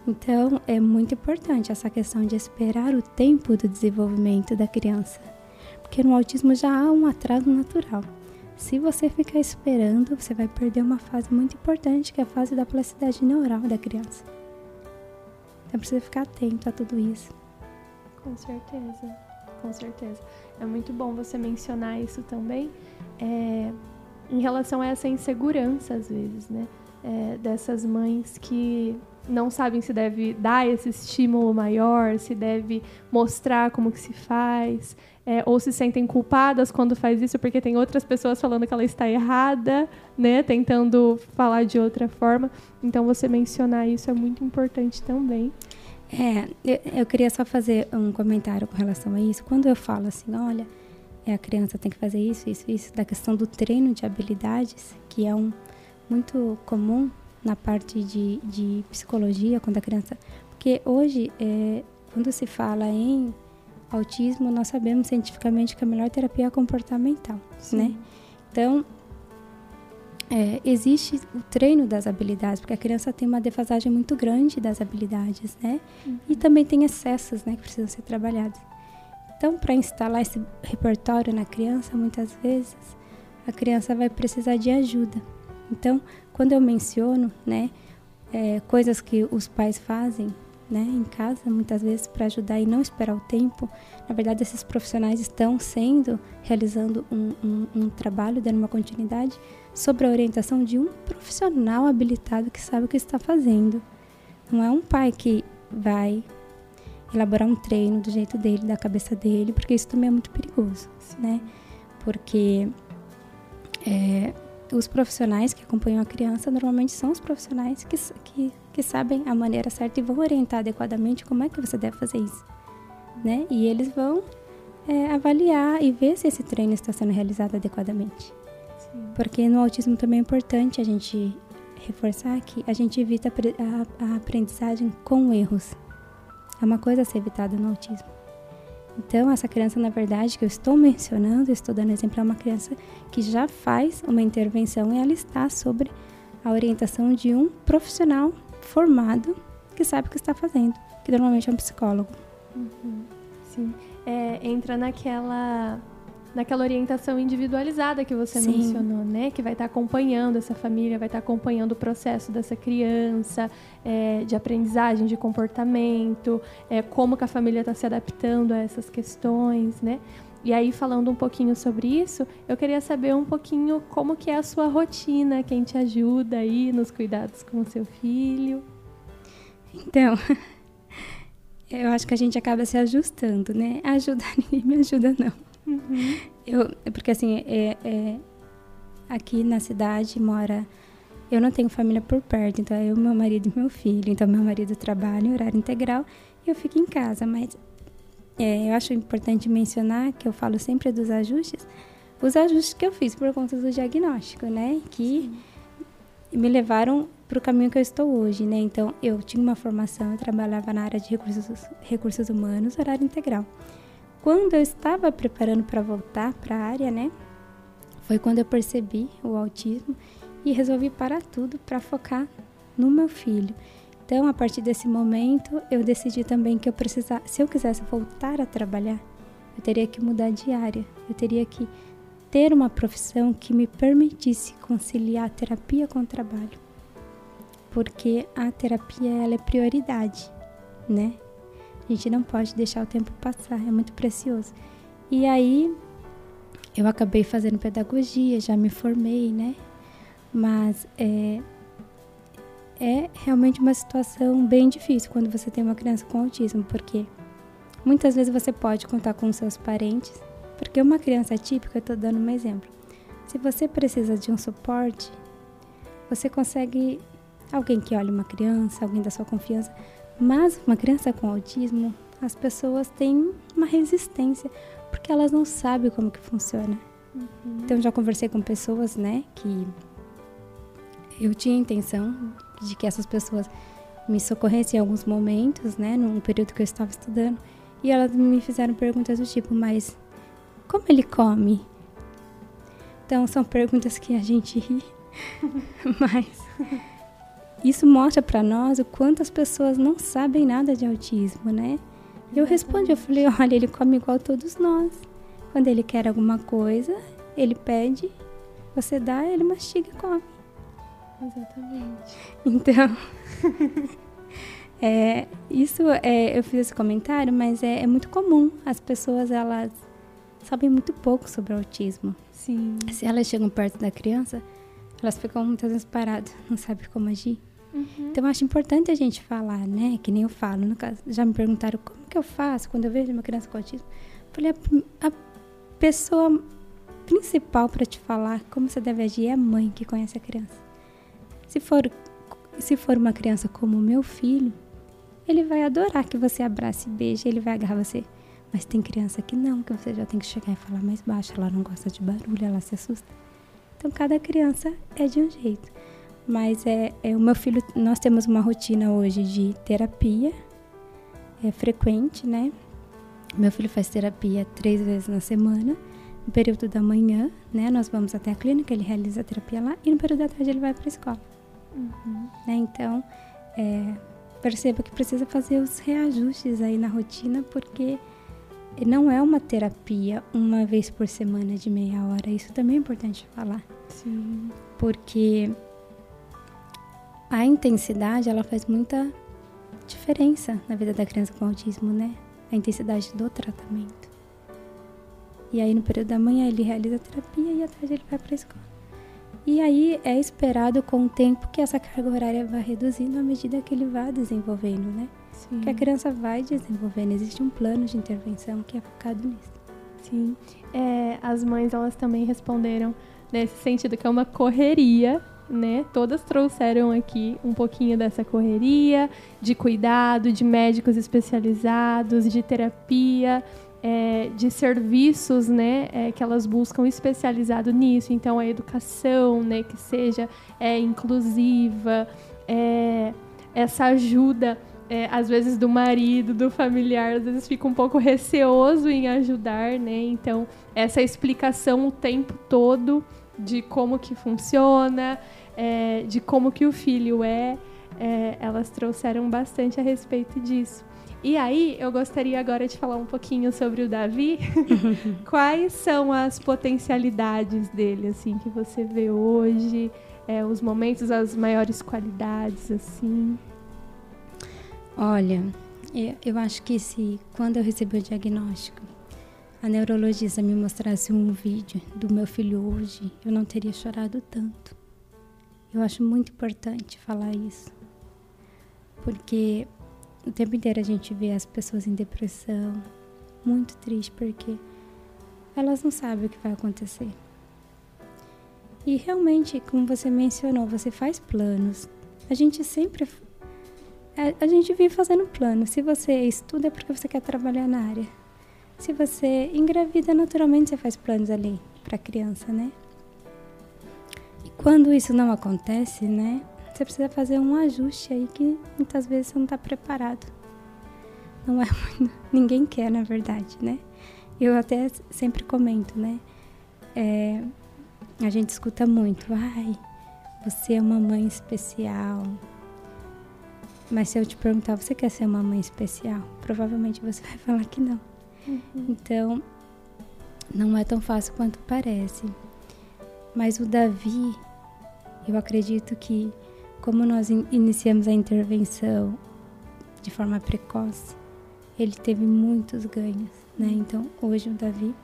Então, é muito importante essa questão de esperar o tempo do desenvolvimento da criança porque no autismo já há um atraso natural. Se você ficar esperando, você vai perder uma fase muito importante, que é a fase da plasticidade neural da criança. Então precisa ficar atento a tudo isso. Com certeza, com certeza. É muito bom você mencionar isso também, é, em relação a essa insegurança, às vezes, né? É, dessas mães que não sabem se deve dar esse estímulo maior, se deve mostrar como que se faz, é, ou se sentem culpadas quando faz isso porque tem outras pessoas falando que ela está errada, né, tentando falar de outra forma. Então você mencionar isso é muito importante também. É, eu, eu queria só fazer um comentário com relação a isso. Quando eu falo assim, olha, é, a criança tem que fazer isso, isso, isso, da questão do treino de habilidades, que é um muito comum na parte de, de psicologia, quando a criança. Porque hoje, é, quando se fala em autismo, nós sabemos cientificamente que a melhor terapia é a comportamental, Sim. né? Então, é, existe o treino das habilidades, porque a criança tem uma defasagem muito grande das habilidades, né? Uhum. E também tem excessos, né, que precisam ser trabalhados. Então, para instalar esse repertório na criança, muitas vezes a criança vai precisar de ajuda. Então, quando eu menciono, né, é, coisas que os pais fazem, né, em casa, muitas vezes para ajudar e não esperar o tempo, na verdade esses profissionais estão sendo realizando um, um, um trabalho, dando uma continuidade sobre a orientação de um profissional habilitado que sabe o que está fazendo. Não é um pai que vai elaborar um treino do jeito dele, da cabeça dele, porque isso também é muito perigoso, né? Porque é, os profissionais que acompanham a criança normalmente são os profissionais que, que, que sabem a maneira certa e vão orientar adequadamente como é que você deve fazer isso, né? E eles vão é, avaliar e ver se esse treino está sendo realizado adequadamente. Porque no autismo também é importante a gente reforçar que a gente evita a, a aprendizagem com erros. É uma coisa a ser evitada no autismo. Então, essa criança, na verdade, que eu estou mencionando, estou dando exemplo, é uma criança que já faz uma intervenção e ela está sobre a orientação de um profissional formado que sabe o que está fazendo, que normalmente é um psicólogo. Uhum. Sim. É, entra naquela naquela orientação individualizada que você Sim. mencionou, né? Que vai estar acompanhando essa família, vai estar acompanhando o processo dessa criança, é, de aprendizagem, de comportamento, é, como que a família está se adaptando a essas questões, né? E aí, falando um pouquinho sobre isso, eu queria saber um pouquinho como que é a sua rotina, quem te ajuda aí nos cuidados com o seu filho. Então, eu acho que a gente acaba se ajustando, né? Ajudar ninguém me ajuda, não. Uhum. Eu, porque assim, é, é, aqui na cidade mora. Eu não tenho família por perto, então é eu, meu marido e meu filho. Então, meu marido trabalha em horário integral e eu fico em casa. Mas é, eu acho importante mencionar que eu falo sempre dos ajustes, os ajustes que eu fiz por conta do diagnóstico, né? Que Sim. me levaram para o caminho que eu estou hoje, né? Então, eu tinha uma formação, eu trabalhava na área de recursos, recursos humanos, horário integral. Quando eu estava preparando para voltar para a área, né? Foi quando eu percebi o autismo e resolvi parar tudo para focar no meu filho. Então, a partir desse momento, eu decidi também que eu precisava, se eu quisesse voltar a trabalhar, eu teria que mudar de área. Eu teria que ter uma profissão que me permitisse conciliar a terapia com o trabalho. Porque a terapia ela é prioridade, né? A gente não pode deixar o tempo passar, é muito precioso. E aí eu acabei fazendo pedagogia, já me formei, né? Mas é, é realmente uma situação bem difícil quando você tem uma criança com autismo, porque muitas vezes você pode contar com seus parentes, porque uma criança típica, eu estou dando um exemplo. Se você precisa de um suporte, você consegue alguém que olhe uma criança, alguém da sua confiança, mas uma criança com autismo, as pessoas têm uma resistência, porque elas não sabem como que funciona. Uhum. Então já conversei com pessoas, né, que eu tinha a intenção de que essas pessoas me socorressem em alguns momentos, né, num período que eu estava estudando, e elas me fizeram perguntas do tipo, mas como ele come? Então são perguntas que a gente ri, mas isso mostra para nós o quanto as pessoas não sabem nada de autismo, né? Eu respondi, eu falei, olha, ele come igual todos nós. Quando ele quer alguma coisa, ele pede, você dá, ele mastiga e come. Exatamente. Então, é, isso é, eu fiz esse comentário, mas é, é, muito comum. As pessoas elas sabem muito pouco sobre o autismo. Sim. Se elas chegam perto da criança, elas ficam muitas vezes paradas, não sabem como agir. Uhum. Então, eu acho importante a gente falar, né? Que nem eu falo. No caso, já me perguntaram como que eu faço quando eu vejo uma criança com autismo. Eu falei, a, a pessoa principal para te falar como você deve agir é a mãe que conhece a criança. Se for, se for uma criança como o meu filho, ele vai adorar que você abrace e beije, ele vai agarrar você. Mas tem criança que não, que você já tem que chegar e falar mais baixo, ela não gosta de barulho, ela se assusta. Então, cada criança é de um jeito. Mas é, é o meu filho, nós temos uma rotina hoje de terapia, é frequente, né? Meu filho faz terapia três vezes na semana. No período da manhã, né? Nós vamos até a clínica, ele realiza a terapia lá. E no período da tarde ele vai para a escola. Uhum. Né? Então, é, perceba que precisa fazer os reajustes aí na rotina, porque não é uma terapia uma vez por semana de meia hora. Isso também é importante falar. Sim. Porque a intensidade ela faz muita diferença na vida da criança com autismo, né? A intensidade do tratamento. E aí no período da manhã ele realiza a terapia e à tarde ele vai para a escola. E aí é esperado com o tempo que essa carga horária vai reduzindo à medida que ele vai desenvolvendo, né? Sim. Que a criança vai desenvolvendo. Existe um plano de intervenção que é focado nisso. Sim. É, as mães elas também responderam nesse sentido que é uma correria né? Todas trouxeram aqui um pouquinho dessa correria, de cuidado, de médicos especializados, de terapia, é, de serviços, né, é, que elas buscam especializado nisso. Então, a educação, né, que seja é, inclusiva, é, essa ajuda, é, às vezes do marido, do familiar, às vezes fica um pouco receoso em ajudar, né. Então, essa explicação o tempo todo de como que funciona, é, de como que o filho é, é, elas trouxeram bastante a respeito disso. E aí, eu gostaria agora de falar um pouquinho sobre o Davi. Quais são as potencialidades dele, assim, que você vê hoje? É, os momentos, as maiores qualidades, assim? Olha, eu, eu acho que se quando eu recebi o diagnóstico, a neurologista me mostrasse um vídeo do meu filho hoje, eu não teria chorado tanto. Eu acho muito importante falar isso. Porque o tempo inteiro a gente vê as pessoas em depressão, muito triste porque elas não sabem o que vai acontecer. E realmente, como você mencionou, você faz planos. A gente sempre a, a gente vive fazendo planos. Se você estuda é porque você quer trabalhar na área. Se você engravida, naturalmente você faz planos ali para a criança, né? E quando isso não acontece, né? Você precisa fazer um ajuste aí que muitas vezes você não está preparado. Não é ninguém quer, na verdade, né? Eu até sempre comento, né? É, a gente escuta muito, ai, você é uma mãe especial. Mas se eu te perguntar, você quer ser uma mãe especial? Provavelmente você vai falar que não. Uhum. Então, não é tão fácil quanto parece. Mas o Davi, eu acredito que como nós in iniciamos a intervenção de forma precoce, ele teve muitos ganhos, né? Então, hoje o Davi,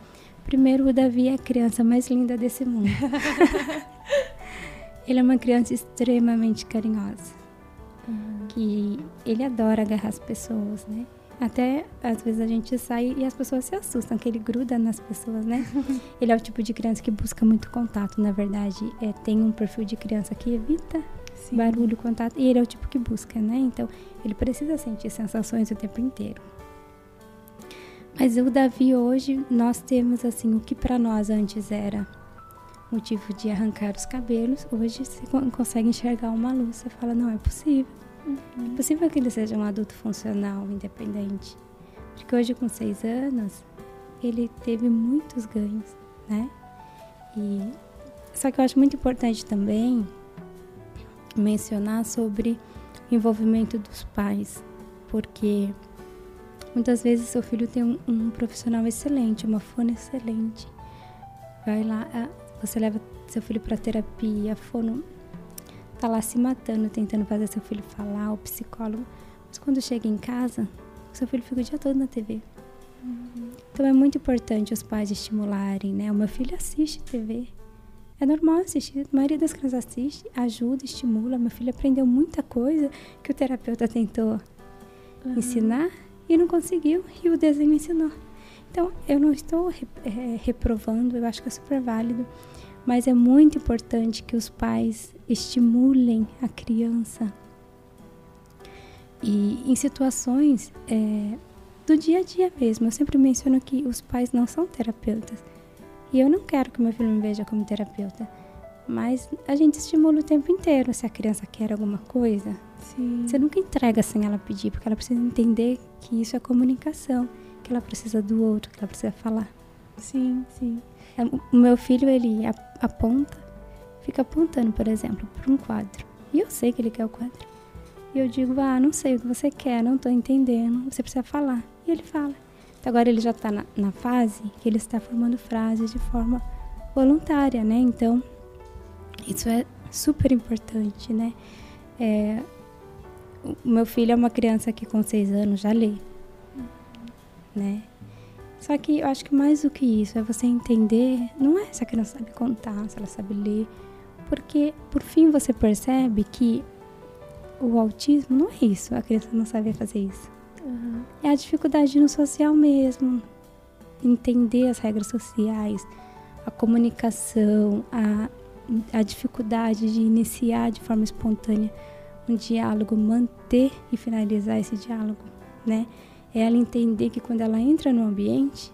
primeiro o Davi é a criança mais linda desse mundo. ele é uma criança extremamente carinhosa. Uhum. Que ele adora agarrar as pessoas, né? Até às vezes a gente sai e as pessoas se assustam, que ele gruda nas pessoas, né? ele é o tipo de criança que busca muito contato, na verdade. É, tem um perfil de criança que evita Sim. barulho, contato. E ele é o tipo que busca, né? Então, ele precisa sentir sensações o tempo inteiro. Mas o Davi hoje, nós temos assim, o que para nós antes era motivo de arrancar os cabelos, hoje você consegue enxergar uma luz. Você fala, não, é possível. Uhum. É possível que ele seja um adulto funcional, independente. Porque hoje, com seis anos, ele teve muitos ganhos, né? E só que eu acho muito importante também mencionar sobre o envolvimento dos pais, porque muitas vezes seu filho tem um, um profissional excelente, uma fono excelente. Vai lá, você leva seu filho para terapia, fono tá lá se matando, tentando fazer seu filho falar, o psicólogo. Mas quando chega em casa, seu filho fica o dia todo na TV. Uhum. Então é muito importante os pais estimularem, né? O meu filho assiste TV. É normal assistir, a maioria das crianças assiste, ajuda, estimula. Meu filho aprendeu muita coisa que o terapeuta tentou uhum. ensinar e não conseguiu, e o desenho ensinou. Então, eu não estou é, reprovando, eu acho que é super válido, mas é muito importante que os pais estimulem a criança. E em situações é, do dia a dia mesmo, eu sempre menciono que os pais não são terapeutas. E eu não quero que meu filho me veja como terapeuta. Mas a gente estimula o tempo inteiro. Se a criança quer alguma coisa, Sim. você nunca entrega sem ela pedir, porque ela precisa entender que isso é comunicação, que ela precisa do outro, que ela precisa falar. Sim, sim. É, o meu filho, ele aponta, fica apontando, por exemplo, para um quadro. E eu sei que ele quer o quadro. E eu digo, ah, não sei o que você quer, não estou entendendo, você precisa falar. E ele fala. Então, agora ele já está na, na, fase que ele está formando frases de forma voluntária, né? Então, isso é super importante, né? É, o meu filho é uma criança que com seis anos já lê, né? Só que eu acho que mais do que isso é você entender, não é se a criança sabe contar, se ela sabe ler, porque por fim você percebe que o autismo não é isso, a criança não sabe fazer isso. Uhum. É a dificuldade no social mesmo. Entender as regras sociais, a comunicação, a, a dificuldade de iniciar de forma espontânea um diálogo, manter e finalizar esse diálogo, né? É ela entender que quando ela entra no ambiente,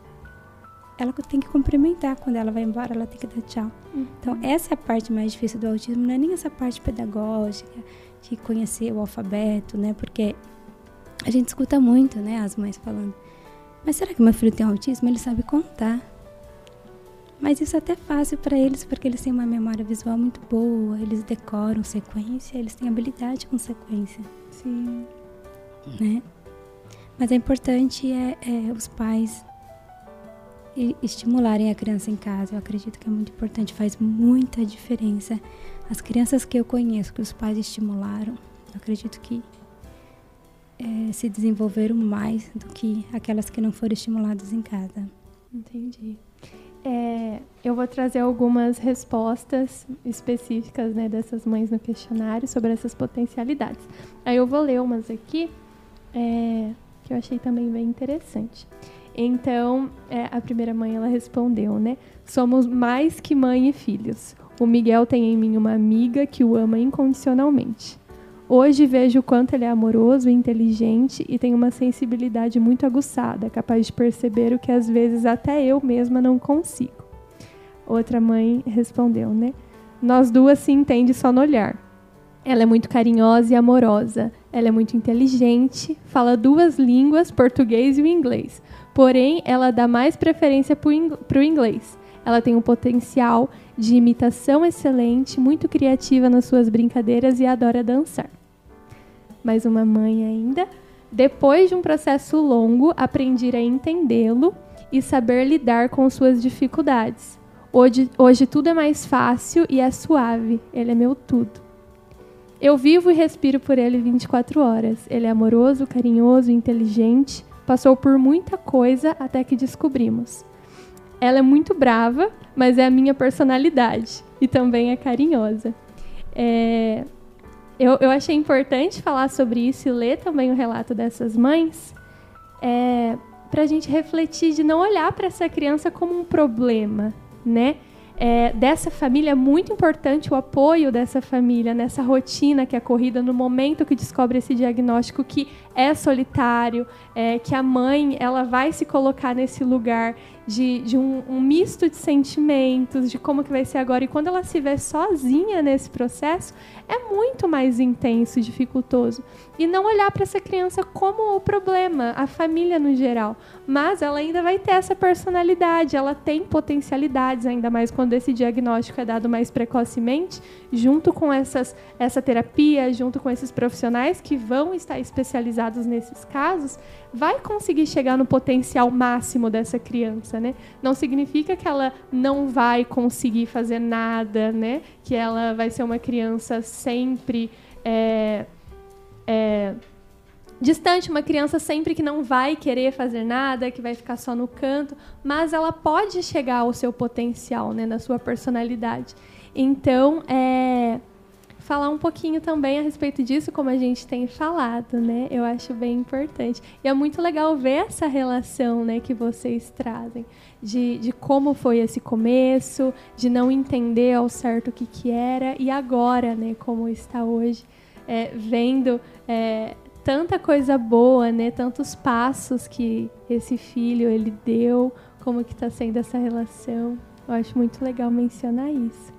ela tem que cumprimentar. Quando ela vai embora, ela tem que dar tchau. Uhum. Então, essa é a parte mais difícil do autismo, não é nem essa parte pedagógica, de conhecer o alfabeto, né? Porque a gente escuta muito, né, as mães falando: Mas será que meu filho tem autismo? Ele sabe contar. Mas isso é até fácil para eles, porque eles têm uma memória visual muito boa, eles decoram sequência, eles têm habilidade com sequência. Sim. Né? Mas é importante é, é os pais estimularem a criança em casa. Eu acredito que é muito importante, faz muita diferença. As crianças que eu conheço, que os pais estimularam, eu acredito que é, se desenvolveram mais do que aquelas que não foram estimuladas em casa. Entendi. É, eu vou trazer algumas respostas específicas né, dessas mães no questionário sobre essas potencialidades. Aí eu vou ler umas aqui é, que eu achei também bem interessante. Então, é, a primeira mãe ela respondeu, né? Somos mais que mãe e filhos. O Miguel tem em mim uma amiga que o ama incondicionalmente. Hoje vejo o quanto ele é amoroso inteligente e tem uma sensibilidade muito aguçada, capaz de perceber o que às vezes até eu mesma não consigo. Outra mãe respondeu, né? Nós duas se entende só no olhar. Ela é muito carinhosa e amorosa. Ela é muito inteligente, fala duas línguas, português e inglês. Porém, ela dá mais preferência para o inglês. Ela tem um potencial de imitação excelente, muito criativa nas suas brincadeiras e adora dançar mais uma mãe ainda. Depois de um processo longo, aprendi a entendê-lo e saber lidar com suas dificuldades. Hoje, hoje tudo é mais fácil e é suave. Ele é meu tudo. Eu vivo e respiro por ele 24 horas. Ele é amoroso, carinhoso, inteligente. Passou por muita coisa até que descobrimos. Ela é muito brava, mas é a minha personalidade e também é carinhosa. É, eu, eu achei importante falar sobre isso e ler também o relato dessas mães, é, para a gente refletir de não olhar para essa criança como um problema, né? É, dessa família é muito importante o apoio dessa família nessa rotina que é corrida no momento que descobre esse diagnóstico que é solitário, é, que a mãe ela vai se colocar nesse lugar de, de um, um, misto de sentimentos, de como que vai ser agora. E quando ela se vê sozinha nesse processo, é muito mais intenso e dificultoso. E não olhar para essa criança como o problema, a família no geral. Mas ela ainda vai ter essa personalidade, ela tem potencialidades, ainda mais quando esse diagnóstico é dado mais precocemente, junto com essas, essa terapia, junto com esses profissionais que vão estar especializados nesses casos, vai conseguir chegar no potencial máximo dessa criança, né? Não significa que ela não vai conseguir fazer nada, né? Que ela vai ser uma criança sempre é, é, distante, uma criança sempre que não vai querer fazer nada, que vai ficar só no canto, mas ela pode chegar ao seu potencial, né? Na sua personalidade. Então, é, falar um pouquinho também a respeito disso, como a gente tem falado, né? Eu acho bem importante. E é muito legal ver essa relação, né, que vocês trazem, de, de como foi esse começo, de não entender ao certo o que, que era, e agora, né, como está hoje, é, vendo é, tanta coisa boa, né, tantos passos que esse filho ele deu, como que está sendo essa relação. Eu acho muito legal mencionar isso.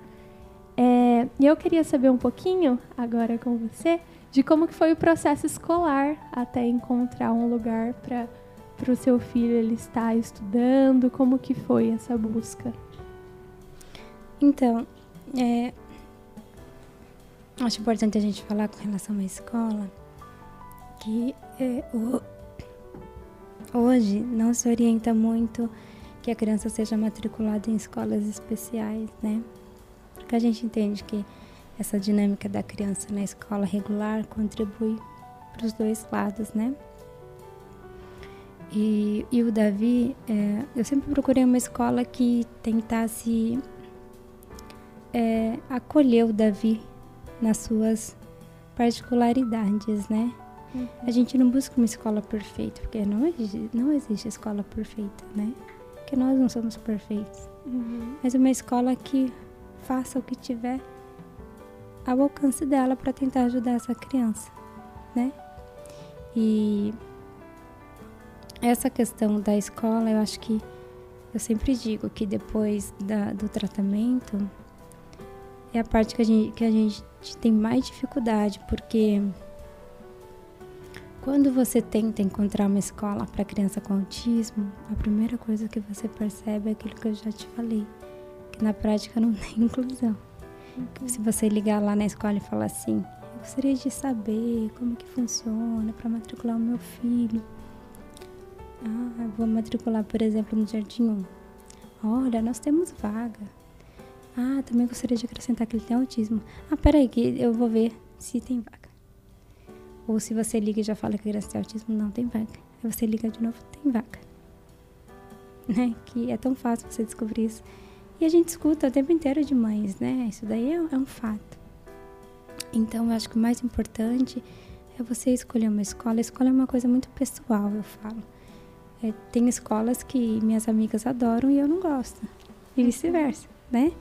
É, e eu queria saber um pouquinho, agora com você, de como que foi o processo escolar até encontrar um lugar para para o seu filho ele estar estudando, como que foi essa busca? Então, é, acho importante a gente falar com relação à escola que é, o, hoje não se orienta muito que a criança seja matriculada em escolas especiais, né? Porque a gente entende que essa dinâmica da criança na escola regular contribui para os dois lados, né? E, e o Davi, é, eu sempre procurei uma escola que tentasse é, acolher o Davi nas suas particularidades, né? Uhum. A gente não busca uma escola perfeita, porque não existe, não existe escola perfeita, né? Porque nós não somos perfeitos. Uhum. Mas uma escola que faça o que tiver ao alcance dela para tentar ajudar essa criança, né? E essa questão da escola, eu acho que eu sempre digo que depois da, do tratamento é a parte que a, gente, que a gente tem mais dificuldade, porque quando você tenta encontrar uma escola para criança com autismo, a primeira coisa que você percebe é aquilo que eu já te falei, que na prática não tem inclusão. Uhum. Se você ligar lá na escola e falar assim, eu gostaria de saber como que funciona para matricular o meu filho. Ah, vou matricular, por exemplo, no Jardim 1. Olha, nós temos vaga. Ah, também gostaria de acrescentar que ele tem autismo. Ah, peraí, que eu vou ver se tem vaga. Ou se você liga e já fala que a criança tem autismo, não tem vaga. Aí você liga de novo, tem vaga. Né? Que é tão fácil você descobrir isso. E a gente escuta o tempo inteiro de mães, né? Isso daí é, é um fato. Então, eu acho que o mais importante é você escolher uma escola. A escola é uma coisa muito pessoal, eu falo. É, tem escolas que minhas amigas adoram e eu não gosto. E vice-versa, né?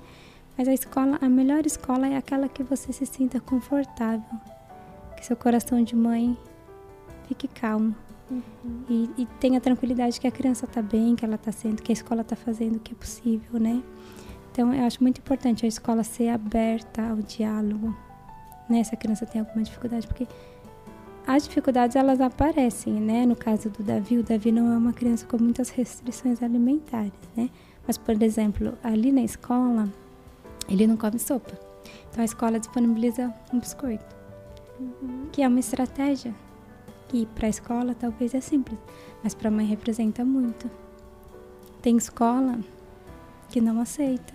Mas a escola, a melhor escola é aquela que você se sinta confortável que seu coração de mãe fique calmo. Uhum. E, e tenha tranquilidade que a criança está bem, que ela está sendo, que a escola está fazendo o que é possível, né? Então, eu acho muito importante a escola ser aberta ao diálogo, né? Se a criança tem alguma dificuldade, porque as dificuldades elas aparecem, né? No caso do Davi, o Davi não é uma criança com muitas restrições alimentares, né? Mas, por exemplo, ali na escola, ele não come sopa. Então, a escola disponibiliza um biscoito uhum. que é uma estratégia que para a escola talvez é simples, mas para a mãe representa muito. Tem escola que não aceita.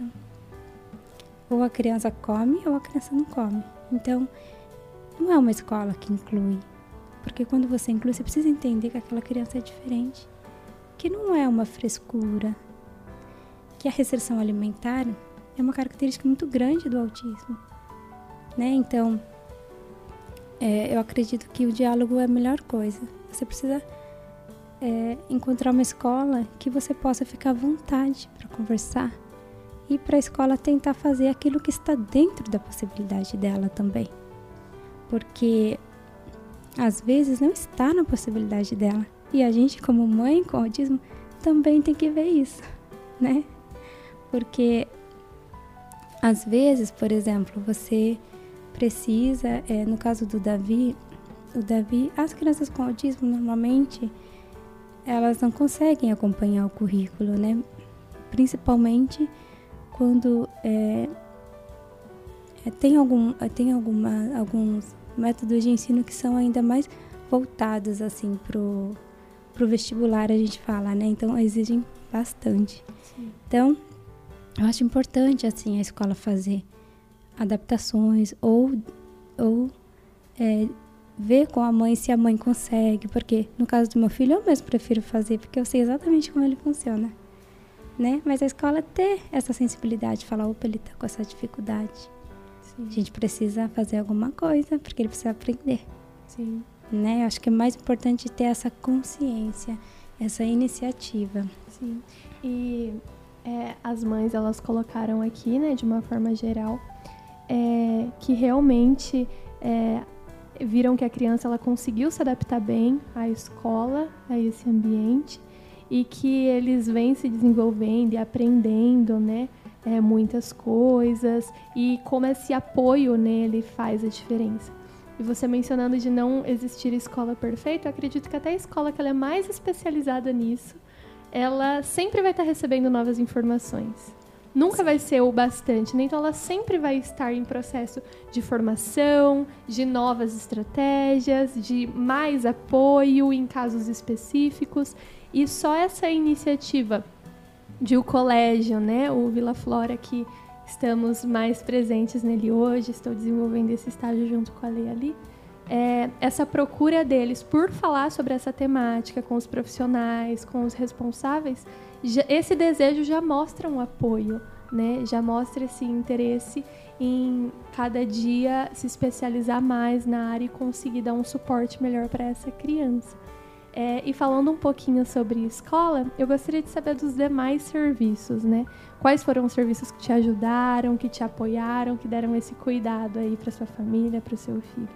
Ou a criança come ou a criança não come. Então, não é uma escola que inclui. Porque quando você inclui, você precisa entender que aquela criança é diferente. Que não é uma frescura. Que a restrição alimentar é uma característica muito grande do autismo. Né? Então, é, eu acredito que o diálogo é a melhor coisa. Você precisa é, encontrar uma escola que você possa ficar à vontade para conversar e para a escola tentar fazer aquilo que está dentro da possibilidade dela também. Porque às vezes não está na possibilidade dela. E a gente, como mãe com autismo, também tem que ver isso, né? Porque às vezes, por exemplo, você precisa, é, no caso do Davi, o Davi, as crianças com autismo normalmente elas não conseguem acompanhar o currículo, né? Principalmente quando é, é, tem algum tem alguma alguns métodos de ensino que são ainda mais voltados assim pro pro vestibular a gente fala, né? Então exigem bastante. Sim. Então eu acho importante assim a escola fazer adaptações ou, ou é, ver com a mãe se a mãe consegue, porque no caso do meu filho eu mesmo prefiro fazer, porque eu sei exatamente como ele funciona. Né? Mas a escola ter essa sensibilidade, falar, opa, ele tá com essa dificuldade. Sim. A gente precisa fazer alguma coisa, porque ele precisa aprender. Sim. Né? Eu acho que é mais importante ter essa consciência, essa iniciativa. Sim. E é, as mães, elas colocaram aqui, né, de uma forma geral, é, que realmente é, viram que a criança ela conseguiu se adaptar bem à escola, a esse ambiente, e que eles vêm se desenvolvendo e aprendendo, né? É, muitas coisas e como esse apoio nele faz a diferença. E você mencionando de não existir escola perfeita, eu acredito que até a escola que ela é mais especializada nisso, ela sempre vai estar recebendo novas informações nunca vai ser o bastante, né? Então ela sempre vai estar em processo de formação, de novas estratégias, de mais apoio em casos específicos. E só essa iniciativa de o colégio, né, o Vila Flora que estamos mais presentes nele hoje, estou desenvolvendo esse estágio junto com a Lei ali. É, essa procura deles por falar sobre essa temática com os profissionais, com os responsáveis, já, esse desejo já mostra um apoio, né? Já mostra esse interesse em cada dia se especializar mais na área e conseguir dar um suporte melhor para essa criança. É, e falando um pouquinho sobre escola, eu gostaria de saber dos demais serviços, né? Quais foram os serviços que te ajudaram, que te apoiaram, que deram esse cuidado aí para sua família, para o seu filho?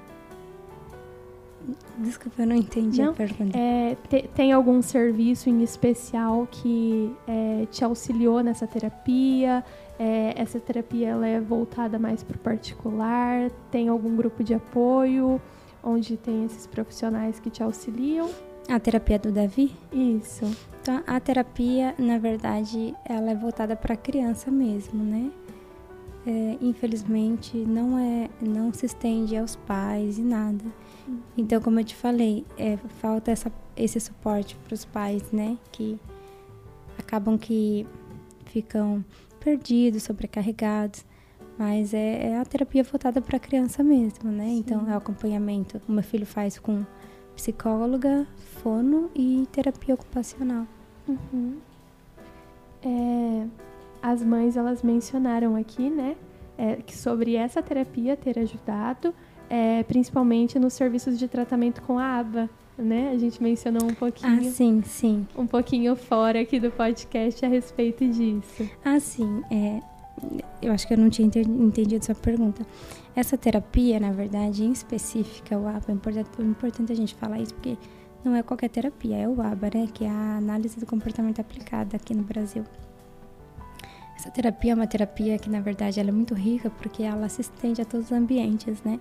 Desculpa, eu não entendi não? a pergunta. É, te, tem algum serviço em especial que é, te auxiliou nessa terapia? É, essa terapia ela é voltada mais para o particular? Tem algum grupo de apoio onde tem esses profissionais que te auxiliam? A terapia do Davi? Isso. Então, a terapia, na verdade, ela é voltada para a criança mesmo, né? É, infelizmente, não é, não se estende aos pais e nada. Então, como eu te falei, é, falta essa, esse suporte para os pais, né? Que acabam que ficam perdidos, sobrecarregados. Mas é, é a terapia voltada para a criança mesmo, né? Sim. Então, é o acompanhamento. O meu filho faz com psicóloga, fono e terapia ocupacional. Uhum. É, as mães elas mencionaram aqui, né, é, que sobre essa terapia ter ajudado, é, principalmente nos serviços de tratamento com a aba, né? A gente mencionou um pouquinho. Ah, sim, sim. Um pouquinho fora aqui do podcast a respeito disso. Ah, sim. É, eu acho que eu não tinha entendido sua pergunta. Essa terapia, na verdade, em específica, o ABA, é importante, é importante a gente falar isso porque não é qualquer terapia, é o ABA, né? Que é a análise do comportamento aplicada aqui no Brasil. Essa terapia é uma terapia que, na verdade, ela é muito rica porque ela se estende a todos os ambientes, né?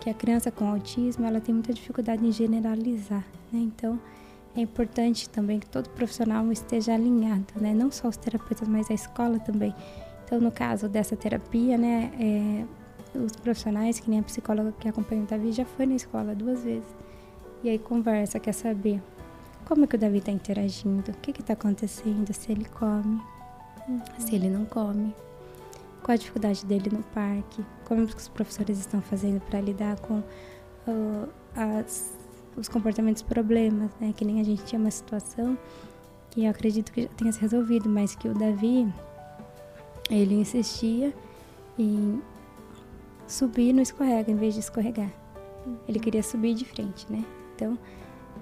Que a criança com autismo, ela tem muita dificuldade em generalizar, né? Então, é importante também que todo profissional esteja alinhado, né? Não só os terapeutas, mas a escola também. Então, no caso dessa terapia, né, é, os profissionais, que nem a psicóloga que acompanha o Davi, já foi na escola duas vezes. E aí conversa, quer saber como é que o Davi está interagindo, o que está acontecendo, se ele come, uhum. se ele não come, qual a dificuldade dele no parque, como os professores estão fazendo para lidar com uh, as, os comportamentos problemas, né? Que nem a gente tinha uma situação que eu acredito que já tenha se resolvido, mas que o Davi ele insistia em subir no escorrega em vez de escorregar. Ele queria subir de frente, né? Então,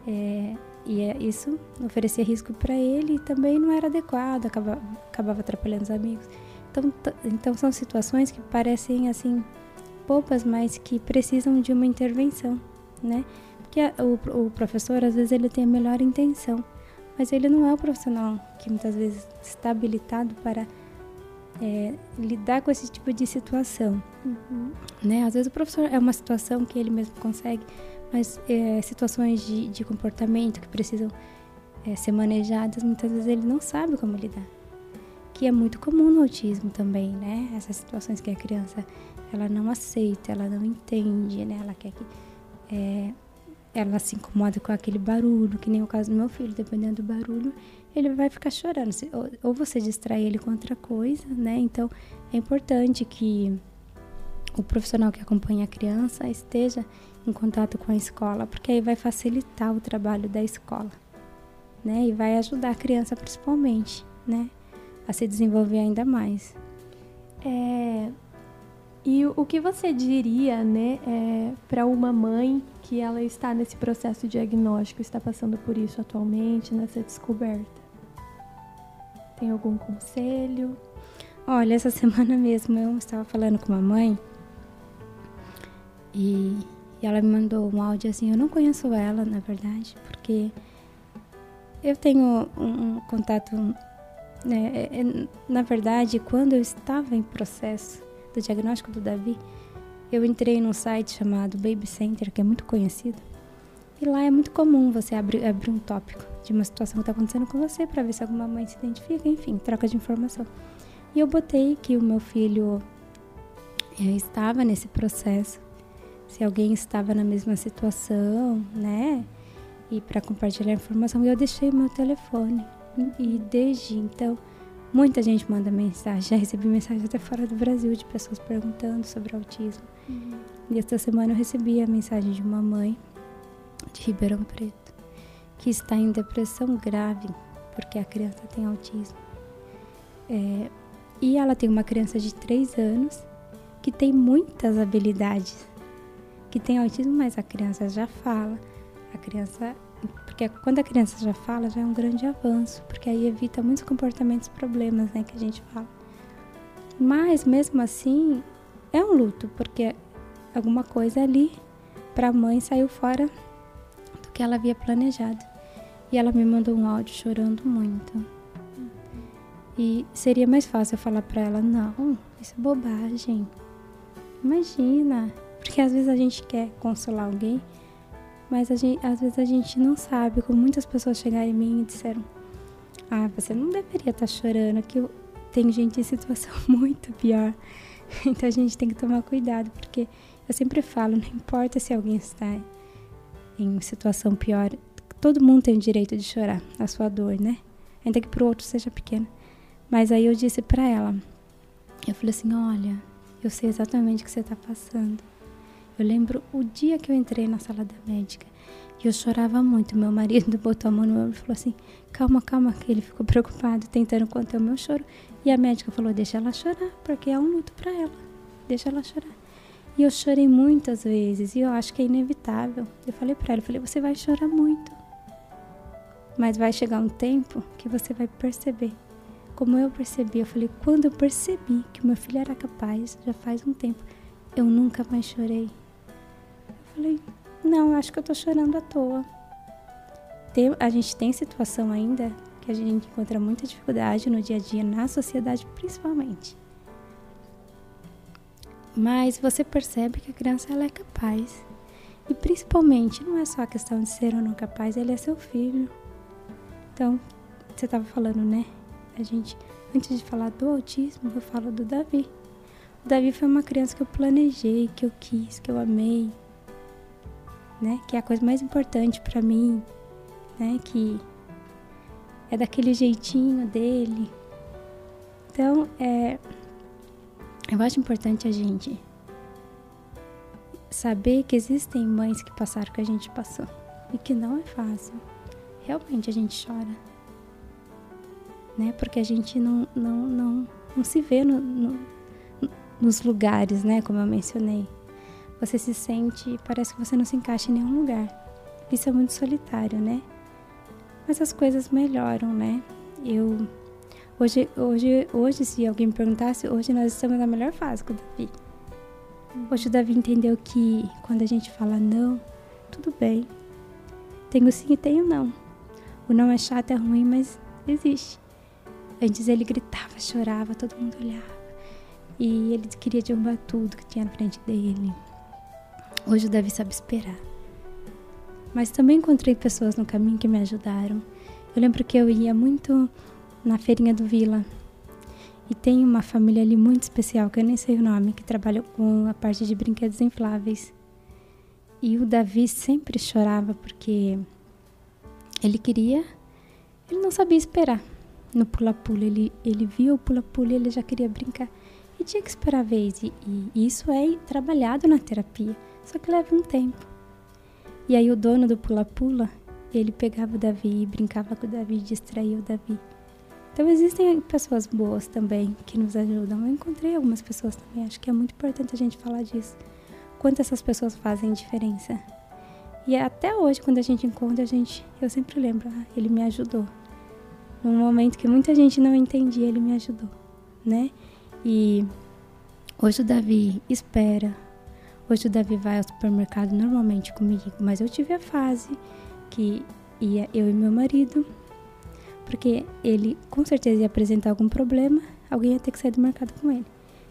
é, e é, isso oferecia risco para ele e também não era adequado, acabava, acabava atrapalhando os amigos. Então, então, são situações que parecem assim poucas, mas que precisam de uma intervenção, né? Porque a, o, o professor, às vezes, ele tem a melhor intenção, mas ele não é o profissional que muitas vezes está habilitado para é, lidar com esse tipo de situação. Uhum. Né? Às vezes o professor é uma situação que ele mesmo consegue, mas é, situações de, de, comportamento que precisam é, ser manejadas, muitas vezes ele não sabe como lidar. Que é muito comum no autismo também, né? Essas situações que a criança ela não aceita, ela não entende, né? Ela quer que é, ela se incomoda com aquele barulho, que nem o caso do meu filho, dependendo do barulho, ele vai ficar chorando. Ou você distrai ele com outra coisa, né? Então é importante que o profissional que acompanha a criança esteja em contato com a escola, porque aí vai facilitar o trabalho da escola, né? E vai ajudar a criança principalmente, né? A se desenvolver ainda mais. É, e o que você diria, né, é, para uma mãe que ela está nesse processo diagnóstico, está passando por isso atualmente, nessa descoberta? Tem algum conselho? Olha, essa semana mesmo eu estava falando com uma mãe e, e ela me mandou um áudio assim. Eu não conheço ela, na verdade, porque eu tenho um, um contato. Né, é, é, na verdade, quando eu estava em processo do diagnóstico do Davi, eu entrei num site chamado Baby Center, que é muito conhecido. E lá é muito comum você abrir, abrir um tópico de uma situação que está acontecendo com você para ver se alguma mãe se identifica, enfim, troca de informação. E eu botei que o meu filho eh, estava nesse processo, se alguém estava na mesma situação, né? E para compartilhar informação, e eu deixei meu telefone. E desde então, muita gente manda mensagem. Já recebi mensagem até fora do Brasil de pessoas perguntando sobre autismo. Uhum. E esta semana eu recebi a mensagem de uma mãe de Ribeirão Preto, que está em depressão grave porque a criança tem autismo. É, e ela tem uma criança de 3 anos que tem muitas habilidades, que tem autismo, mas a criança já fala. A criança, porque quando a criança já fala, já é um grande avanço, porque aí evita muitos comportamentos problemas, né, que a gente fala. Mas mesmo assim, é um luto, porque alguma coisa ali para a mãe saiu fora que ela havia planejado. E ela me mandou um áudio chorando muito. E seria mais fácil eu falar para ela: não, isso é bobagem. Imagina. Porque às vezes a gente quer consolar alguém, mas gente, às vezes a gente não sabe. Como muitas pessoas chegaram em mim e disseram: ah, você não deveria estar tá chorando, que tem gente em situação muito pior. Então a gente tem que tomar cuidado, porque eu sempre falo: não importa se alguém está em situação pior, todo mundo tem o direito de chorar a sua dor, né? Ainda que pro outro seja pequena. Mas aí eu disse para ela, eu falei assim, olha, eu sei exatamente o que você está passando. Eu lembro o dia que eu entrei na sala da médica e eu chorava muito. Meu marido botou a mão no meu ombro e falou assim, calma, calma, que ele ficou preocupado, tentando conter o meu choro. E a médica falou, deixa ela chorar, porque é um luto para ela, deixa ela chorar. E eu chorei muitas vezes e eu acho que é inevitável. Eu falei para ela, eu falei, você vai chorar muito. Mas vai chegar um tempo que você vai perceber como eu percebi, eu falei, quando eu percebi que meu filho era capaz, já faz um tempo, eu nunca mais chorei. Eu falei, não, acho que eu tô chorando à toa. Tem, a gente tem situação ainda que a gente encontra muita dificuldade no dia a dia, na sociedade principalmente. Mas você percebe que a criança ela é capaz. E principalmente, não é só a questão de ser ou não capaz, ele é seu filho. Então, você estava falando, né? a gente, antes de falar do autismo, eu falo do Davi. O Davi foi uma criança que eu planejei, que eu quis, que eu amei, né? Que é a coisa mais importante para mim, né? Que é daquele jeitinho dele. Então, é, eu acho importante a gente saber que existem mães que passaram o que a gente passou e que não é fácil. Realmente a gente chora né? Porque a gente não, não, não, não se vê no, no, nos lugares, né? Como eu mencionei. Você se sente, parece que você não se encaixa em nenhum lugar. Isso é muito solitário, né? Mas as coisas melhoram, né? Eu hoje, hoje, hoje, se alguém me perguntasse, hoje nós estamos na melhor fase com o Davi. Hoje o Davi entendeu que quando a gente fala não, tudo bem. Tenho sim e tenho não. O não é chato, é ruim, mas existe. Antes ele gritava, chorava, todo mundo olhava. E ele queria derrubar tudo que tinha na frente dele. Hoje o Davi sabe esperar. Mas também encontrei pessoas no caminho que me ajudaram. Eu lembro que eu ia muito na feirinha do Vila. E tem uma família ali muito especial, que eu nem sei o nome, que trabalha com a parte de brinquedos infláveis. E o Davi sempre chorava porque ele queria, ele não sabia esperar no pula-pula. Ele, ele viu o pula-pula e ele já queria brincar. E tinha que esperar a vez. E, e isso é trabalhado na terapia. Só que leva um tempo. E aí o dono do pula-pula, ele pegava o Davi e brincava com o Davi, distraía o Davi. Então existem pessoas boas também que nos ajudam. Eu encontrei algumas pessoas também. Acho que é muito importante a gente falar disso. Quanto essas pessoas fazem diferença. E até hoje, quando a gente encontra, a gente, eu sempre lembro, ah, ele me ajudou num momento que muita gente não entendia, ele me ajudou, né? E hoje o Davi espera. Hoje o Davi vai ao supermercado normalmente comigo, mas eu tive a fase que ia eu e meu marido, porque ele com certeza ia apresentar algum problema, alguém ia ter que sair do mercado com ele.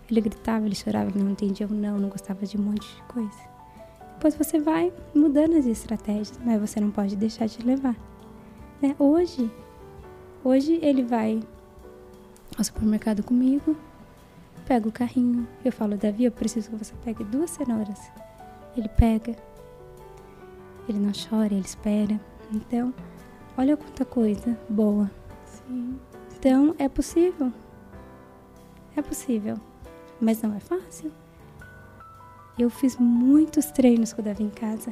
Ele gritava, ele chorava, ele não entendia o não, não gostava de um monte de coisa. Depois você vai mudando as estratégias, mas você não pode deixar de levar. Né? Hoje Hoje ele vai ao supermercado comigo, pega o carrinho, eu falo, Davi, eu preciso que você pegue duas cenouras. Ele pega, ele não chora, ele espera. Então, olha quanta coisa boa. Sim. Então, é possível. É possível, mas não é fácil. Eu fiz muitos treinos com o Davi em casa.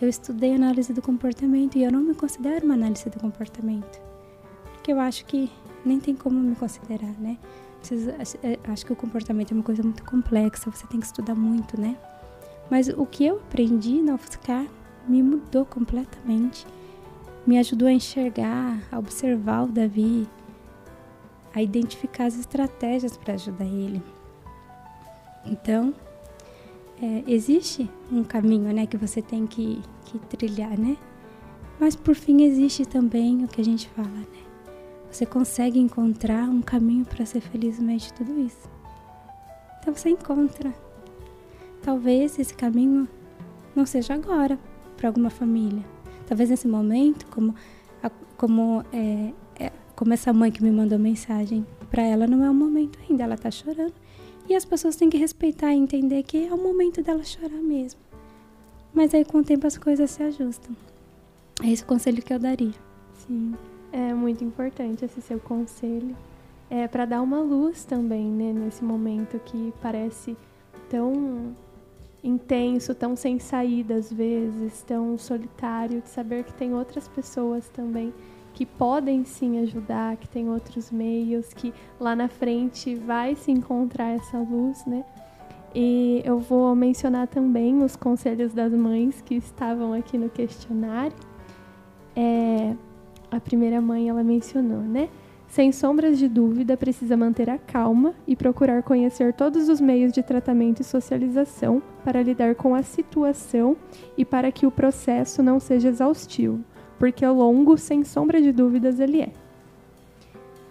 Eu estudei análise do comportamento e eu não me considero uma análise do comportamento que eu acho que nem tem como me considerar, né? Precisa, é, acho que o comportamento é uma coisa muito complexa, você tem que estudar muito, né? Mas o que eu aprendi na UFSCar me mudou completamente. Me ajudou a enxergar, a observar o Davi, a identificar as estratégias para ajudar ele. Então, é, existe um caminho, né, que você tem que, que trilhar, né? Mas por fim existe também o que a gente fala, né? Você consegue encontrar um caminho para ser feliz no meio de tudo isso. Então você encontra. Talvez esse caminho não seja agora para alguma família. Talvez nesse momento, como como é, é, como essa mãe que me mandou mensagem, para ela não é o momento ainda, ela está chorando. E as pessoas têm que respeitar e entender que é o momento dela chorar mesmo. Mas aí com o tempo as coisas se ajustam. É esse o conselho que eu daria. Sim, é muito importante esse seu conselho. É para dar uma luz também, né, nesse momento que parece tão intenso, tão sem saída às vezes, tão solitário, de saber que tem outras pessoas também que podem sim ajudar, que tem outros meios, que lá na frente vai se encontrar essa luz, né? E eu vou mencionar também os conselhos das mães que estavam aqui no questionário. É, a primeira mãe ela mencionou, né? Sem sombras de dúvida, precisa manter a calma e procurar conhecer todos os meios de tratamento e socialização para lidar com a situação e para que o processo não seja exaustivo, porque longo, sem sombra de dúvidas, ele é.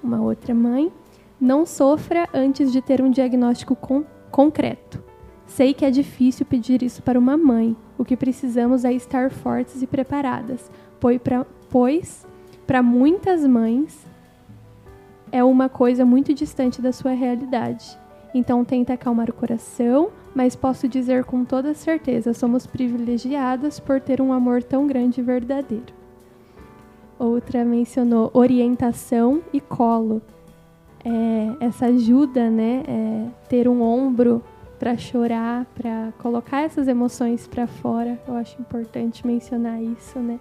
Uma outra mãe, não sofra antes de ter um diagnóstico con concreto. Sei que é difícil pedir isso para uma mãe. O que precisamos é estar fortes e preparadas, pois para muitas mães é uma coisa muito distante da sua realidade. Então tenta acalmar o coração, mas posso dizer com toda certeza, somos privilegiadas por ter um amor tão grande e verdadeiro. Outra mencionou orientação e colo. É, essa ajuda, né? É, ter um ombro para chorar, para colocar essas emoções para fora. Eu acho importante mencionar isso, né?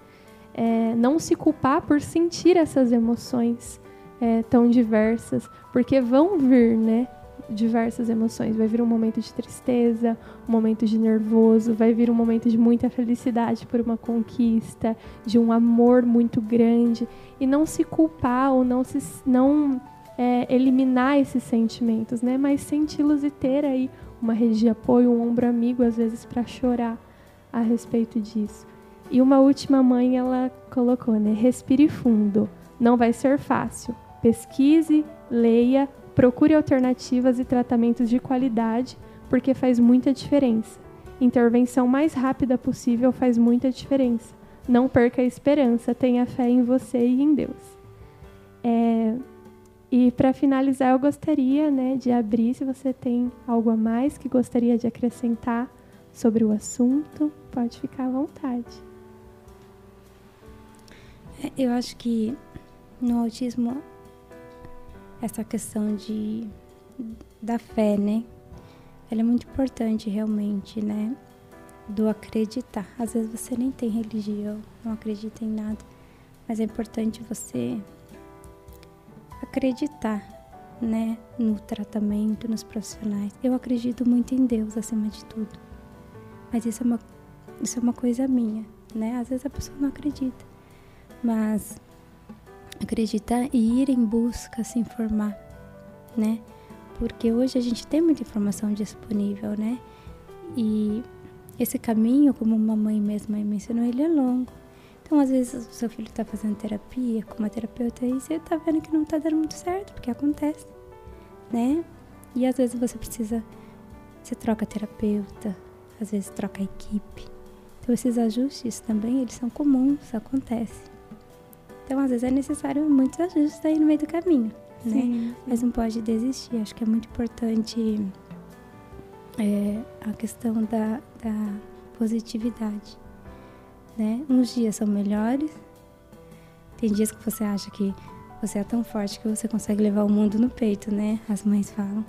É, não se culpar por sentir essas emoções é, tão diversas, porque vão vir, né? diversas emoções. Vai vir um momento de tristeza, um momento de nervoso, vai vir um momento de muita felicidade por uma conquista, de um amor muito grande. E não se culpar ou não, se, não é, eliminar esses sentimentos, né? Mas senti-los e ter aí uma rede de apoio, um ombro amigo, às vezes, para chorar a respeito disso. E uma última mãe, ela colocou, né? Respire fundo. Não vai ser fácil. Pesquise, leia, Procure alternativas e tratamentos de qualidade, porque faz muita diferença. Intervenção mais rápida possível faz muita diferença. Não perca a esperança, tenha fé em você e em Deus. É, e para finalizar, eu gostaria né, de abrir se você tem algo a mais que gostaria de acrescentar sobre o assunto, pode ficar à vontade. É, eu acho que no autismo essa questão de da fé, né? Ela é muito importante realmente, né? Do acreditar. Às vezes você nem tem religião, não acredita em nada, mas é importante você acreditar, né, no tratamento, nos profissionais. Eu acredito muito em Deus acima de tudo. Mas isso é uma isso é uma coisa minha, né? Às vezes a pessoa não acredita. Mas acreditar e ir em busca se informar, né? Porque hoje a gente tem muita informação disponível, né? E esse caminho, como uma mãe mesma mencionou, ele é longo. Então, às vezes, o seu filho está fazendo terapia com uma terapeuta e você está vendo que não está dando muito certo, porque acontece, né? E às vezes você precisa, você troca terapeuta, às vezes troca equipe. Então, esses ajustes também, eles são comuns, acontecem. Então, às vezes é necessário muitos ajustes aí no meio do caminho, né? Sim. Mas não pode desistir. Acho que é muito importante é, a questão da, da positividade, né? Uns dias são melhores. Tem dias que você acha que você é tão forte que você consegue levar o mundo no peito, né? As mães falam.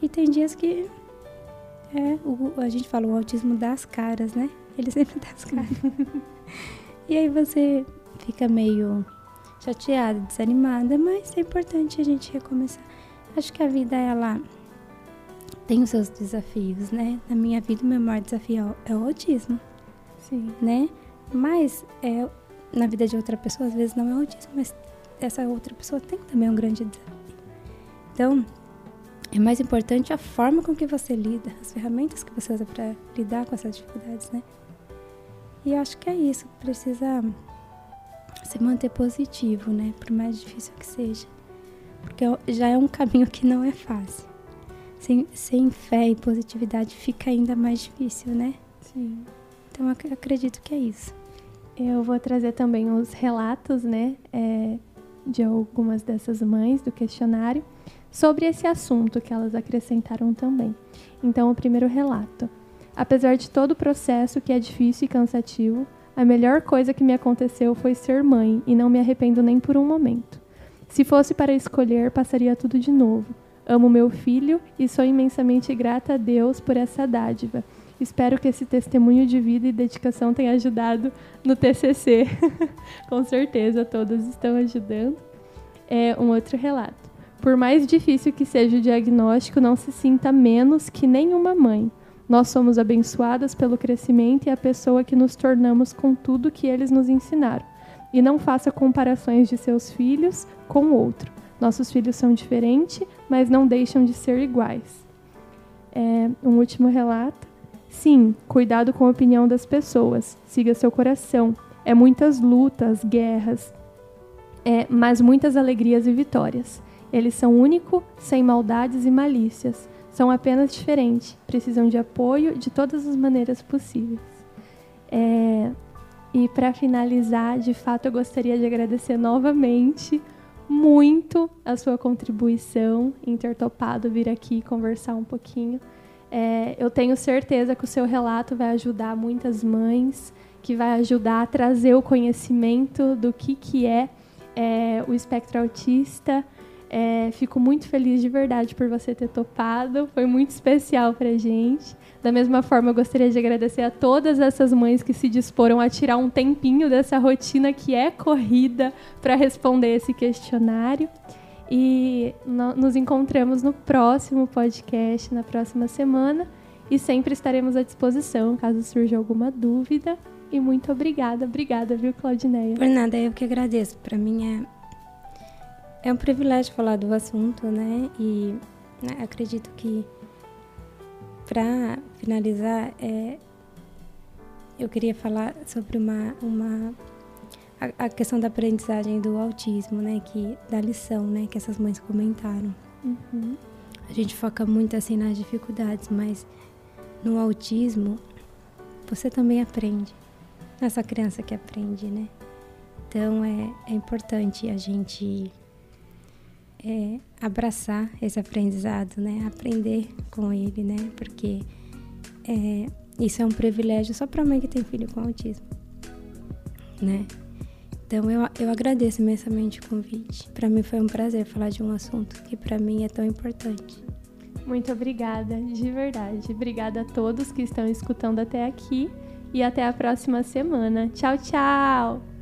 E tem dias que é, o, a gente fala o autismo das caras, né? Ele sempre dá as caras. e aí você fica meio chateada, desanimada, mas é importante a gente recomeçar. Acho que a vida, ela tem os seus desafios, né? Na minha vida, o meu maior desafio é o autismo. Sim. Né? Mas é, na vida de outra pessoa, às vezes não é autismo, mas essa outra pessoa tem também um grande desafio. Então, é mais importante a forma com que você lida, as ferramentas que você usa para lidar com essas dificuldades, né? E acho que é isso, precisa se manter positivo, né? Por mais difícil que seja. Porque já é um caminho que não é fácil. Sem, sem fé e positividade fica ainda mais difícil, né? Sim. Então eu acredito que é isso. Eu vou trazer também os relatos, né? É, de algumas dessas mães do questionário sobre esse assunto que elas acrescentaram também. Então, o primeiro relato. Apesar de todo o processo que é difícil e cansativo, a melhor coisa que me aconteceu foi ser mãe e não me arrependo nem por um momento. Se fosse para escolher, passaria tudo de novo. Amo meu filho e sou imensamente grata a Deus por essa dádiva. Espero que esse testemunho de vida e dedicação tenha ajudado no TCC. Com certeza, todos estão ajudando. É um outro relato. Por mais difícil que seja o diagnóstico, não se sinta menos que nenhuma mãe. Nós somos abençoadas pelo crescimento e a pessoa que nos tornamos com tudo que eles nos ensinaram. E não faça comparações de seus filhos com outro. Nossos filhos são diferentes, mas não deixam de ser iguais. É, um último relato. Sim, cuidado com a opinião das pessoas. Siga seu coração. É muitas lutas, guerras, é, mas muitas alegrias e vitórias. Eles são únicos, sem maldades e malícias. São apenas diferentes, precisam de apoio de todas as maneiras possíveis. É, e para finalizar, de fato, eu gostaria de agradecer novamente muito a sua contribuição em ter topado vir aqui conversar um pouquinho. É, eu tenho certeza que o seu relato vai ajudar muitas mães, que vai ajudar a trazer o conhecimento do que, que é, é o espectro autista é, fico muito feliz de verdade por você ter topado. Foi muito especial pra gente. Da mesma forma, eu gostaria de agradecer a todas essas mães que se disporam a tirar um tempinho dessa rotina que é corrida para responder esse questionário. E no, nos encontramos no próximo podcast, na próxima semana. E sempre estaremos à disposição caso surja alguma dúvida. E muito obrigada, obrigada, viu, Claudineia? Por nada, eu que agradeço. Para mim é é um privilégio falar do assunto, né? E né, acredito que para finalizar, é, eu queria falar sobre uma, uma a, a, questão da aprendizagem do autismo, né? Que da lição, né? Que essas mães comentaram. Uhum. A gente foca muito assim nas dificuldades, mas no autismo você também aprende. Essa criança que aprende, né? Então é, é importante a gente é, abraçar esse aprendizado, né? Aprender com ele, né? Porque é, isso é um privilégio só para mãe que tem filho com autismo, né? Então eu, eu agradeço imensamente o convite. Para mim foi um prazer falar de um assunto que para mim é tão importante. Muito obrigada, de verdade. Obrigada a todos que estão escutando até aqui e até a próxima semana. Tchau, tchau!